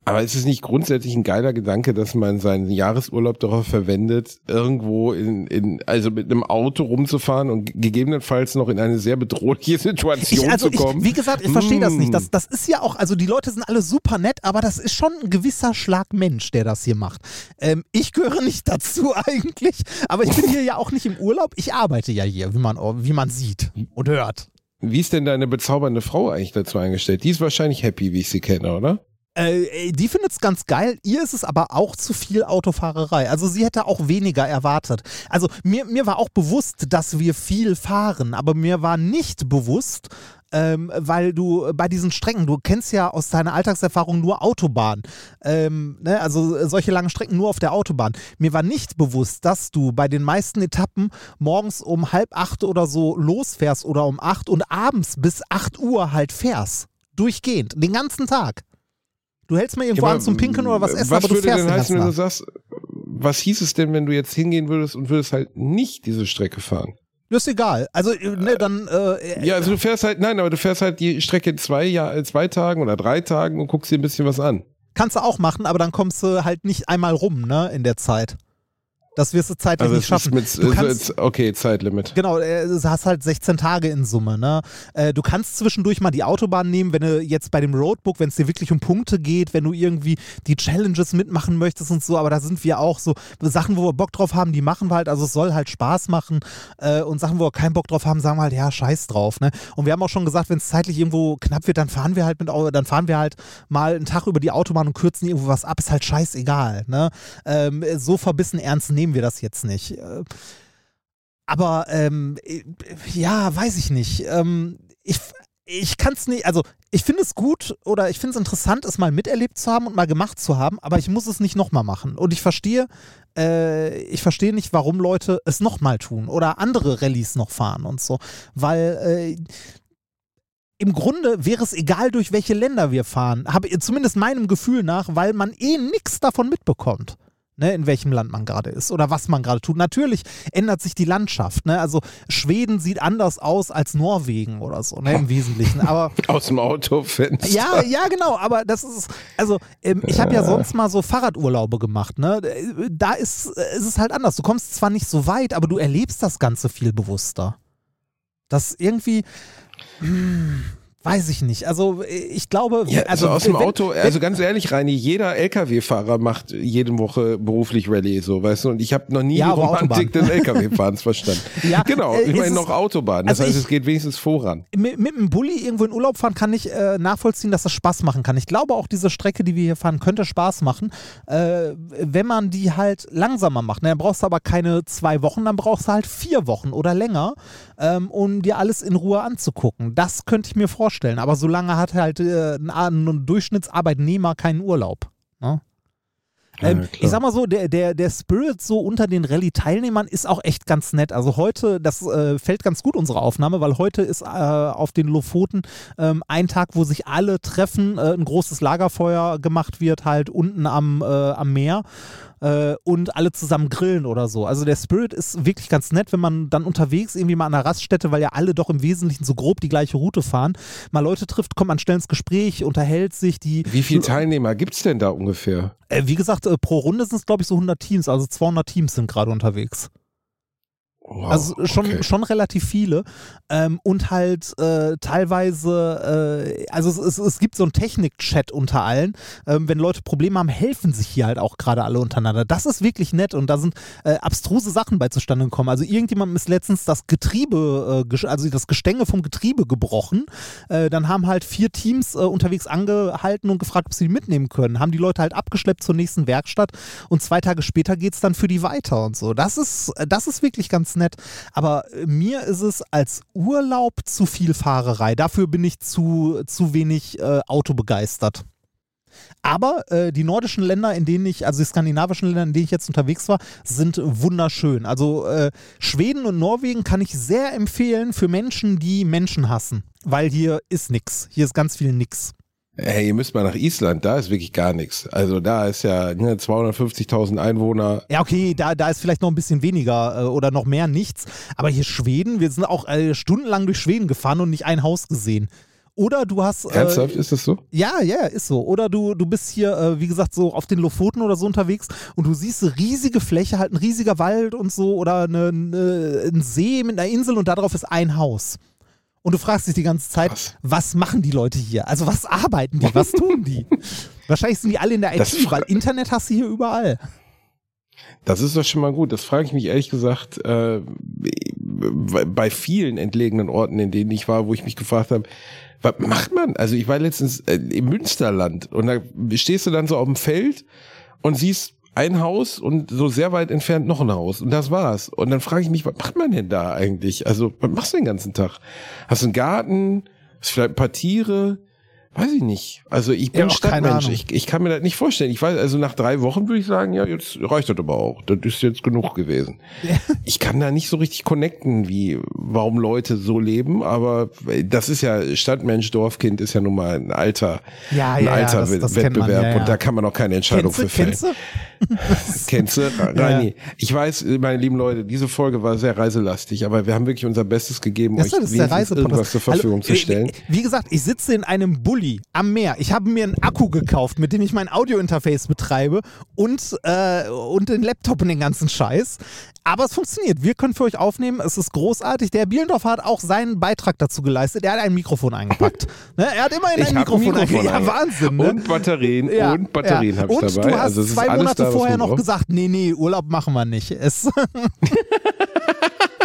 Aber ist es nicht grundsätzlich ein geiler Gedanke, dass man seinen Jahresurlaub darauf verwendet, irgendwo in, in also mit einem Auto rumzufahren und gegebenenfalls noch in eine sehr bedrohliche Situation Ich, also zu kommen? ich, wie gesagt, ich verstehe das nicht. Mm. Das, das ist ja auch, also die Leute sind alle super nett, aber das ist schon ein gewisser Schlag Mensch, der das hier macht. Ähm, ich gehöre nicht dazu eigentlich, aber ich bin hier ja auch nicht im Urlaub. Ich arbeite ja hier, wie man, wie man sieht und hört. Wie ist denn deine bezaubernde Frau eigentlich dazu eingestellt? Die ist wahrscheinlich happy, wie ich sie kenne, oder? Äh, die findet es ganz geil. Ihr ist es aber auch zu viel Autofahrerei. Also sie hätte auch weniger erwartet. Also mir, mir war auch bewusst, dass wir viel fahren, aber mir war nicht bewusst, ähm, weil du bei diesen Strecken, du kennst ja aus deiner Alltagserfahrung nur Autobahn. Ähm, ne? Also solche langen Strecken nur auf der Autobahn. Mir war nicht bewusst, dass du bei den meisten Etappen morgens um halb acht oder so losfährst oder um acht und abends bis acht Uhr halt fährst. Durchgehend, den ganzen Tag. Du hältst mal irgendwo Ja, an zum Pinkeln oder was essen, was aber du würde fährst denn den heißen, wenn du sagst, was hieß es denn, wenn du jetzt hingehen würdest und würdest halt nicht diese Strecke fahren? Das ist egal. Also, äh, ne, dann, äh, Ja, also du fährst halt, nein, aber du fährst halt die Strecke in zwei, äh, zwei Tagen oder drei Tagen und guckst dir ein bisschen was an. kannst du auch machen, aber dann kommst du halt nicht einmal rum, ne, in der Zeit. Das wirst du zeitlich Also nicht schaffen. mit, du kannst, okay, Zeitlimit. Genau, äh, du hast halt 16 Tage in Summe. Ne? Äh, Du kannst zwischendurch mal die Autobahn nehmen, wenn du jetzt bei dem Roadbook, wenn es dir wirklich um Punkte geht, wenn du irgendwie die Challenges mitmachen möchtest und so, aber da sind wir auch so Sachen, wo wir Bock drauf haben, die machen wir halt, also es soll halt Spaß machen äh, und Sachen, wo wir keinen Bock drauf haben, sagen wir halt, ja, scheiß drauf. Ne? Und wir haben auch schon gesagt, wenn es zeitlich irgendwo knapp wird, dann fahren wir halt mit, dann fahren wir halt mal einen Tag über die Autobahn und kürzen irgendwo was ab, ist halt scheißegal. Ne? Ähm, so verbissen ernst nehmen wir das jetzt nicht. Äh, aber ähm, äh, ja, weiß ich nicht. Ähm, ich ich kann es nicht, also ich finde es gut oder ich finde es interessant, es mal miterlebt zu haben und mal gemacht zu haben, aber ich muss es nicht nochmal machen. Und ich verstehe, äh, ich verstehe nicht, warum Leute es nochmal tun oder andere Rallyes noch fahren und so. Weil äh, im Grunde wäre es egal, durch welche Länder wir fahren, habe zumindest meinem Gefühl nach, weil man eh nichts davon mitbekommt. Ne, in welchem Land man gerade ist oder was man gerade tut. Natürlich ändert sich die Landschaft. Ne? Also Schweden sieht anders aus als Norwegen oder so, ne, im Wesentlichen. Aber Aus dem Autofenster. ja, ja, genau, aber das ist, also ähm, ich habe ja sonst mal so Fahrradurlaube gemacht, ne? Da ist, äh, ist es halt anders. Du kommst zwar nicht so weit, aber du erlebst das Ganze viel bewusster. Das irgendwie, hm, weiß ich nicht. Also ich glaube, Ja, also, aus dem wenn- Auto, also ganz ehrlich, Reini, jeder LKW-Fahrer macht jede Woche beruflich Rallye, so, weißt du, und ich habe noch nie Ja, die Romantik des LKW-Fahrens verstanden. Ja, genau, äh, ich meine noch Autobahn, das also heißt, ich- es geht wenigstens voran. mit, mit einem Bulli irgendwo in Urlaub fahren, kann ich äh, nachvollziehen, dass das Spaß machen kann. Ich glaube auch, diese Strecke, die wir hier fahren, könnte Spaß machen, äh, wenn man die halt langsamer macht. Ne, dann brauchst du aber keine zwei Wochen, dann brauchst du halt vier Wochen oder länger, ähm, um dir alles in Ruhe anzugucken. Das könnte ich mir vorstellen. Aber so lange hat halt äh, ein, ein Durchschnittsarbeitnehmer keinen Urlaub. Ne? Ähm, Ja, ich sag mal so, der, der, der Spirit so unter den Rallye-Teilnehmern ist auch echt ganz nett. Also heute, das äh, fällt ganz gut, unsere Aufnahme, weil heute ist äh, auf den Lofoten ähm, ein Tag, wo sich alle treffen, äh, ein großes Lagerfeuer gemacht wird, halt unten am, äh, am Meer äh, und alle zusammen grillen oder so. Also der Spirit ist wirklich ganz nett, wenn man dann unterwegs irgendwie mal an einer Raststätte, weil ja alle doch im Wesentlichen so grob die gleiche Route fahren, mal Leute trifft, kommt man schnell ins Gespräch, unterhält sich, die Wie viele Teilnehmer gibt's denn da ungefähr? äh, wie gesagt, äh, pro Runde sind es, glaube ich, so 100 Teams, also 200 Teams sind gerade unterwegs. Wow, also schon, okay. schon relativ viele. Ähm, und halt äh, teilweise, äh, also es, es, es gibt so einen Technik-Chat unter allen. Ähm, wenn Leute Probleme haben, helfen sich hier halt auch gerade alle untereinander. Das ist wirklich nett und da sind äh, abstruse Sachen bei zustande gekommen. Also irgendjemandem ist letztens das Getriebe, äh, also das Gestänge vom Getriebe gebrochen. Äh, dann haben halt vier Teams äh, unterwegs angehalten und gefragt, ob sie die mitnehmen können. Haben die Leute halt abgeschleppt zur nächsten Werkstatt und zwei Tage später geht es dann für die weiter und so. Das ist, das ist wirklich ganz nett. Aber mir ist es als Urlaub zu viel Fahrerei. Dafür bin ich zu, zu wenig äh, Auto. Aber äh, die nordischen Länder, in denen ich, also die skandinavischen Länder, in denen ich jetzt unterwegs war, sind wunderschön. Also äh, Schweden und Norwegen kann ich sehr empfehlen für Menschen, die Menschen hassen. Weil hier ist nix. Hier ist ganz viel nix. Hey, ihr müsst mal nach Island, da ist wirklich gar nichts. Also da ist ja ne, 250.000 Einwohner. Ja, okay, da, da ist vielleicht noch ein bisschen weniger äh, oder noch mehr nichts. Aber hier Schweden, wir sind auch äh, stundenlang durch Schweden gefahren und nicht ein Haus gesehen. Oder du hast. Äh, Ernsthaft, ist das so? Ja, ja, ist so. Oder du, du bist hier, äh, wie gesagt, so auf den Lofoten oder so unterwegs und du siehst eine riesige Fläche, halt ein riesiger Wald und so oder eine, eine, ein See mit einer Insel und darauf ist ein Haus. Und du fragst dich die ganze Zeit, Krass. was machen die Leute hier? Also was arbeiten die? Was tun die? Wahrscheinlich sind die alle in der Das IT, weil Internet hast du hier überall. Das ist doch schon mal gut. Das frage ich mich ehrlich gesagt äh, bei bei vielen entlegenen Orten, in denen ich war, wo ich mich gefragt habe, was macht man? Also ich war letztens äh, im Münsterland und da stehst du dann so auf dem Feld und siehst ein Haus und so sehr weit entfernt noch ein Haus und das war's. Und dann frage ich mich, was macht man denn da eigentlich? Also was machst du den ganzen Tag? Hast du einen Garten? Hast du vielleicht ein paar Tiere? Weiß ich nicht. Also ich bin Ja, Stadtmensch. Ich, ich kann mir das nicht vorstellen. Ich weiß, also nach drei Wochen würde ich sagen, ja, jetzt reicht das aber auch. Das ist jetzt genug gewesen. Ich kann da nicht so richtig connecten, wie warum Leute so leben, aber das ist ja Stadtmensch, Dorfkind ist ja nun mal ein alter, Ja, ein ja, ja, alter das- das man, Wettbewerb ja, ja. und da kann man auch keine Entscheidung Kennst für fällen. kennst du? Kennst du? Reini, ich weiß, meine lieben Leute, diese Folge war sehr reiselastig, aber wir haben wirklich unser Bestes gegeben, Das euch ist der irgendwas zur Verfügung Hallo, zu äh, stellen. Wie gesagt, ich sitze in einem Bulli am Meer. Ich habe mir einen Akku gekauft, mit dem ich mein Audiointerface betreibe und, äh, und den Laptop und den ganzen Scheiß. Aber es funktioniert. Wir können für euch aufnehmen. Es ist großartig. Der Bielendorf hat auch seinen Beitrag dazu geleistet. Er hat ein Mikrofon eingepackt. ne? Er hat immerhin ein Mikrofon, Mikrofon eingepackt. Ja, Wahnsinn. Ne? Und Batterien Ja, und Batterien ja. habe ich Und dabei. du hast also es ist zwei Monate da, vorher noch braucht. gesagt, nee, nee, Urlaub machen wir nicht. Es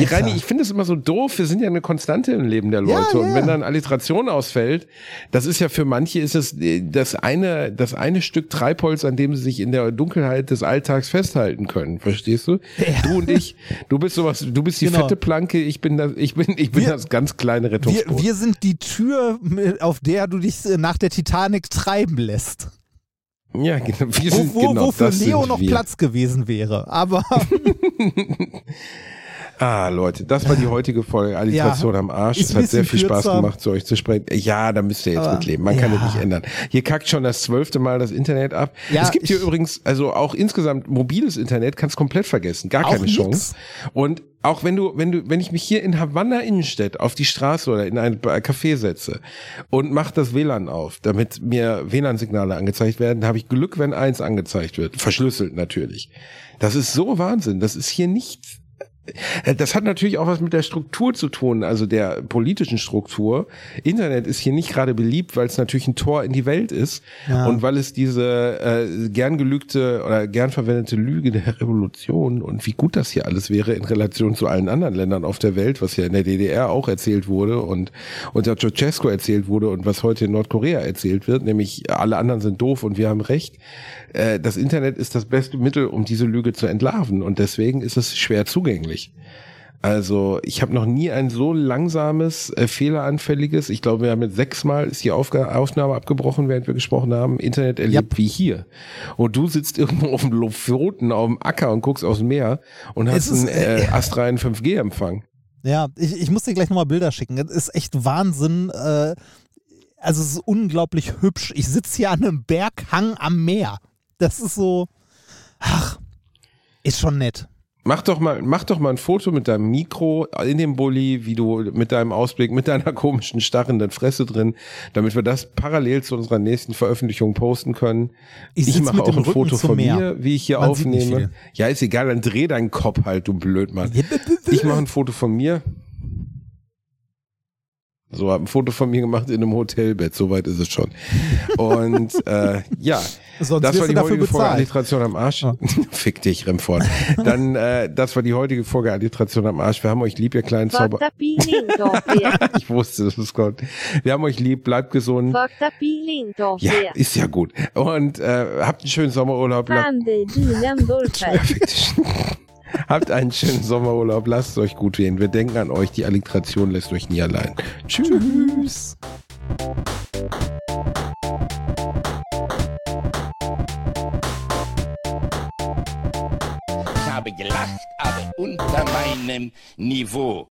Ja, Reini, ich finde es immer so doof. Wir sind ja eine Konstante im Leben der Ja, Leute. ja. Und wenn dann Alliteration ausfällt, das ist ja für manche ist es äh, das eine, das eine Stück Treibholz, an dem sie sich in der Dunkelheit des Alltags festhalten können. Verstehst du? Du und ich, du bist sowas, du bist die Genau. fette Planke, ich bin das, ich bin, ich bin Wir- das ganz kleine wir, Rettungsboot. wir sind die Tür, auf der du dich äh, nach der Titanic treiben lässt. ja, genau. Wir Wo, sind wo, genau wo für das Leo noch wir. Platz gewesen wäre. Aber Ah, Leute, das war die heutige Folge Alliteration Ja, am Arsch. Es hat sehr viel Spaß kürzer. gemacht, zu euch zu sprechen. Ja, da müsst ihr jetzt Aber, mitleben. Man kann ja. es nicht ändern. Hier kackt schon das zwölfte Mal das Internet ab. Ja, es gibt hier übrigens, also auch insgesamt mobiles Internet, kannst komplett vergessen. Gar keine nix. Chance. Und auch wenn du, wenn du, wenn ich mich hier in Havanna Innenstadt auf die Straße oder in ein Café setze und mach das WLAN auf, damit mir WLAN-Signale angezeigt werden, habe ich Glück, wenn eins angezeigt wird. Verschlüsselt natürlich. Das ist so Wahnsinn. Das ist hier nichts. Das hat natürlich auch was mit der Struktur zu tun, also der politischen Struktur. Internet ist hier nicht gerade beliebt, weil es natürlich ein Tor in die Welt ist Ja. und weil es diese äh, gern gelügte oder gern verwendete Lüge der Revolution und wie gut das hier alles wäre in Relation zu allen anderen Ländern auf der Welt, was ja in der DDR auch erzählt wurde und unter Ceausescu erzählt wurde und was heute in Nordkorea erzählt wird, nämlich alle anderen sind doof und wir haben recht. Äh, das Internet ist das beste Mittel, um diese Lüge zu entlarven und deswegen ist es schwer zugänglich. Also ich habe noch nie ein so langsames, äh, fehleranfälliges, ich glaube, wir haben jetzt sechsmal ist die Aufga Aufnahme abgebrochen, während wir gesprochen haben, Internet erlebt Yep. wie hier. Und du sitzt irgendwo auf dem Lofoten, auf dem Acker und guckst aus dem Meer und hast ist, einen äh, äh, astreinen 5G-Empfang. Ja, ich, ich muss dir gleich nochmal Bilder schicken. Das ist echt Wahnsinn. Äh, also es ist unglaublich hübsch. Ich sitze hier an einem Berghang am Meer. Das ist so, ach, ist schon nett. Mach doch mal, mach doch mal ein Foto mit deinem Mikro in dem Bulli, wie du mit deinem Ausblick, mit deiner komischen starrenden Fresse drin, damit wir das parallel zu unserer nächsten Veröffentlichung posten können. Ich Ich, mache auch ein Rücken Foto von Meer. mir, wie ich hier Man aufnehme. Ja, ist egal, dann dreh deinen Kopf halt, du Blödmann. Ich mache ein Foto von mir. So, hab ein Foto von mir gemacht in einem Hotelbett, soweit ist es schon. Und äh, ja, Sonst das war die heutige Folge bezahlt. Alliteration am Arsch. Ja. Fick dich, Remford. Dann, äh, das war die heutige Folge Alliteration am Arsch. Wir haben euch lieb, ihr kleinen Zauber... Ich wusste, das ist Gott. Wir haben euch lieb, bleibt gesund. Ja, ist ja gut. Und äh, habt einen schönen Sommerurlaub. La- Habt einen schönen Sommerurlaub. Lasst es euch gut gehen. Wir denken an euch. Die Alliteration lässt euch nie allein. Tschüss. Tschüss. Ich habe gelacht, aber unter meinem Niveau.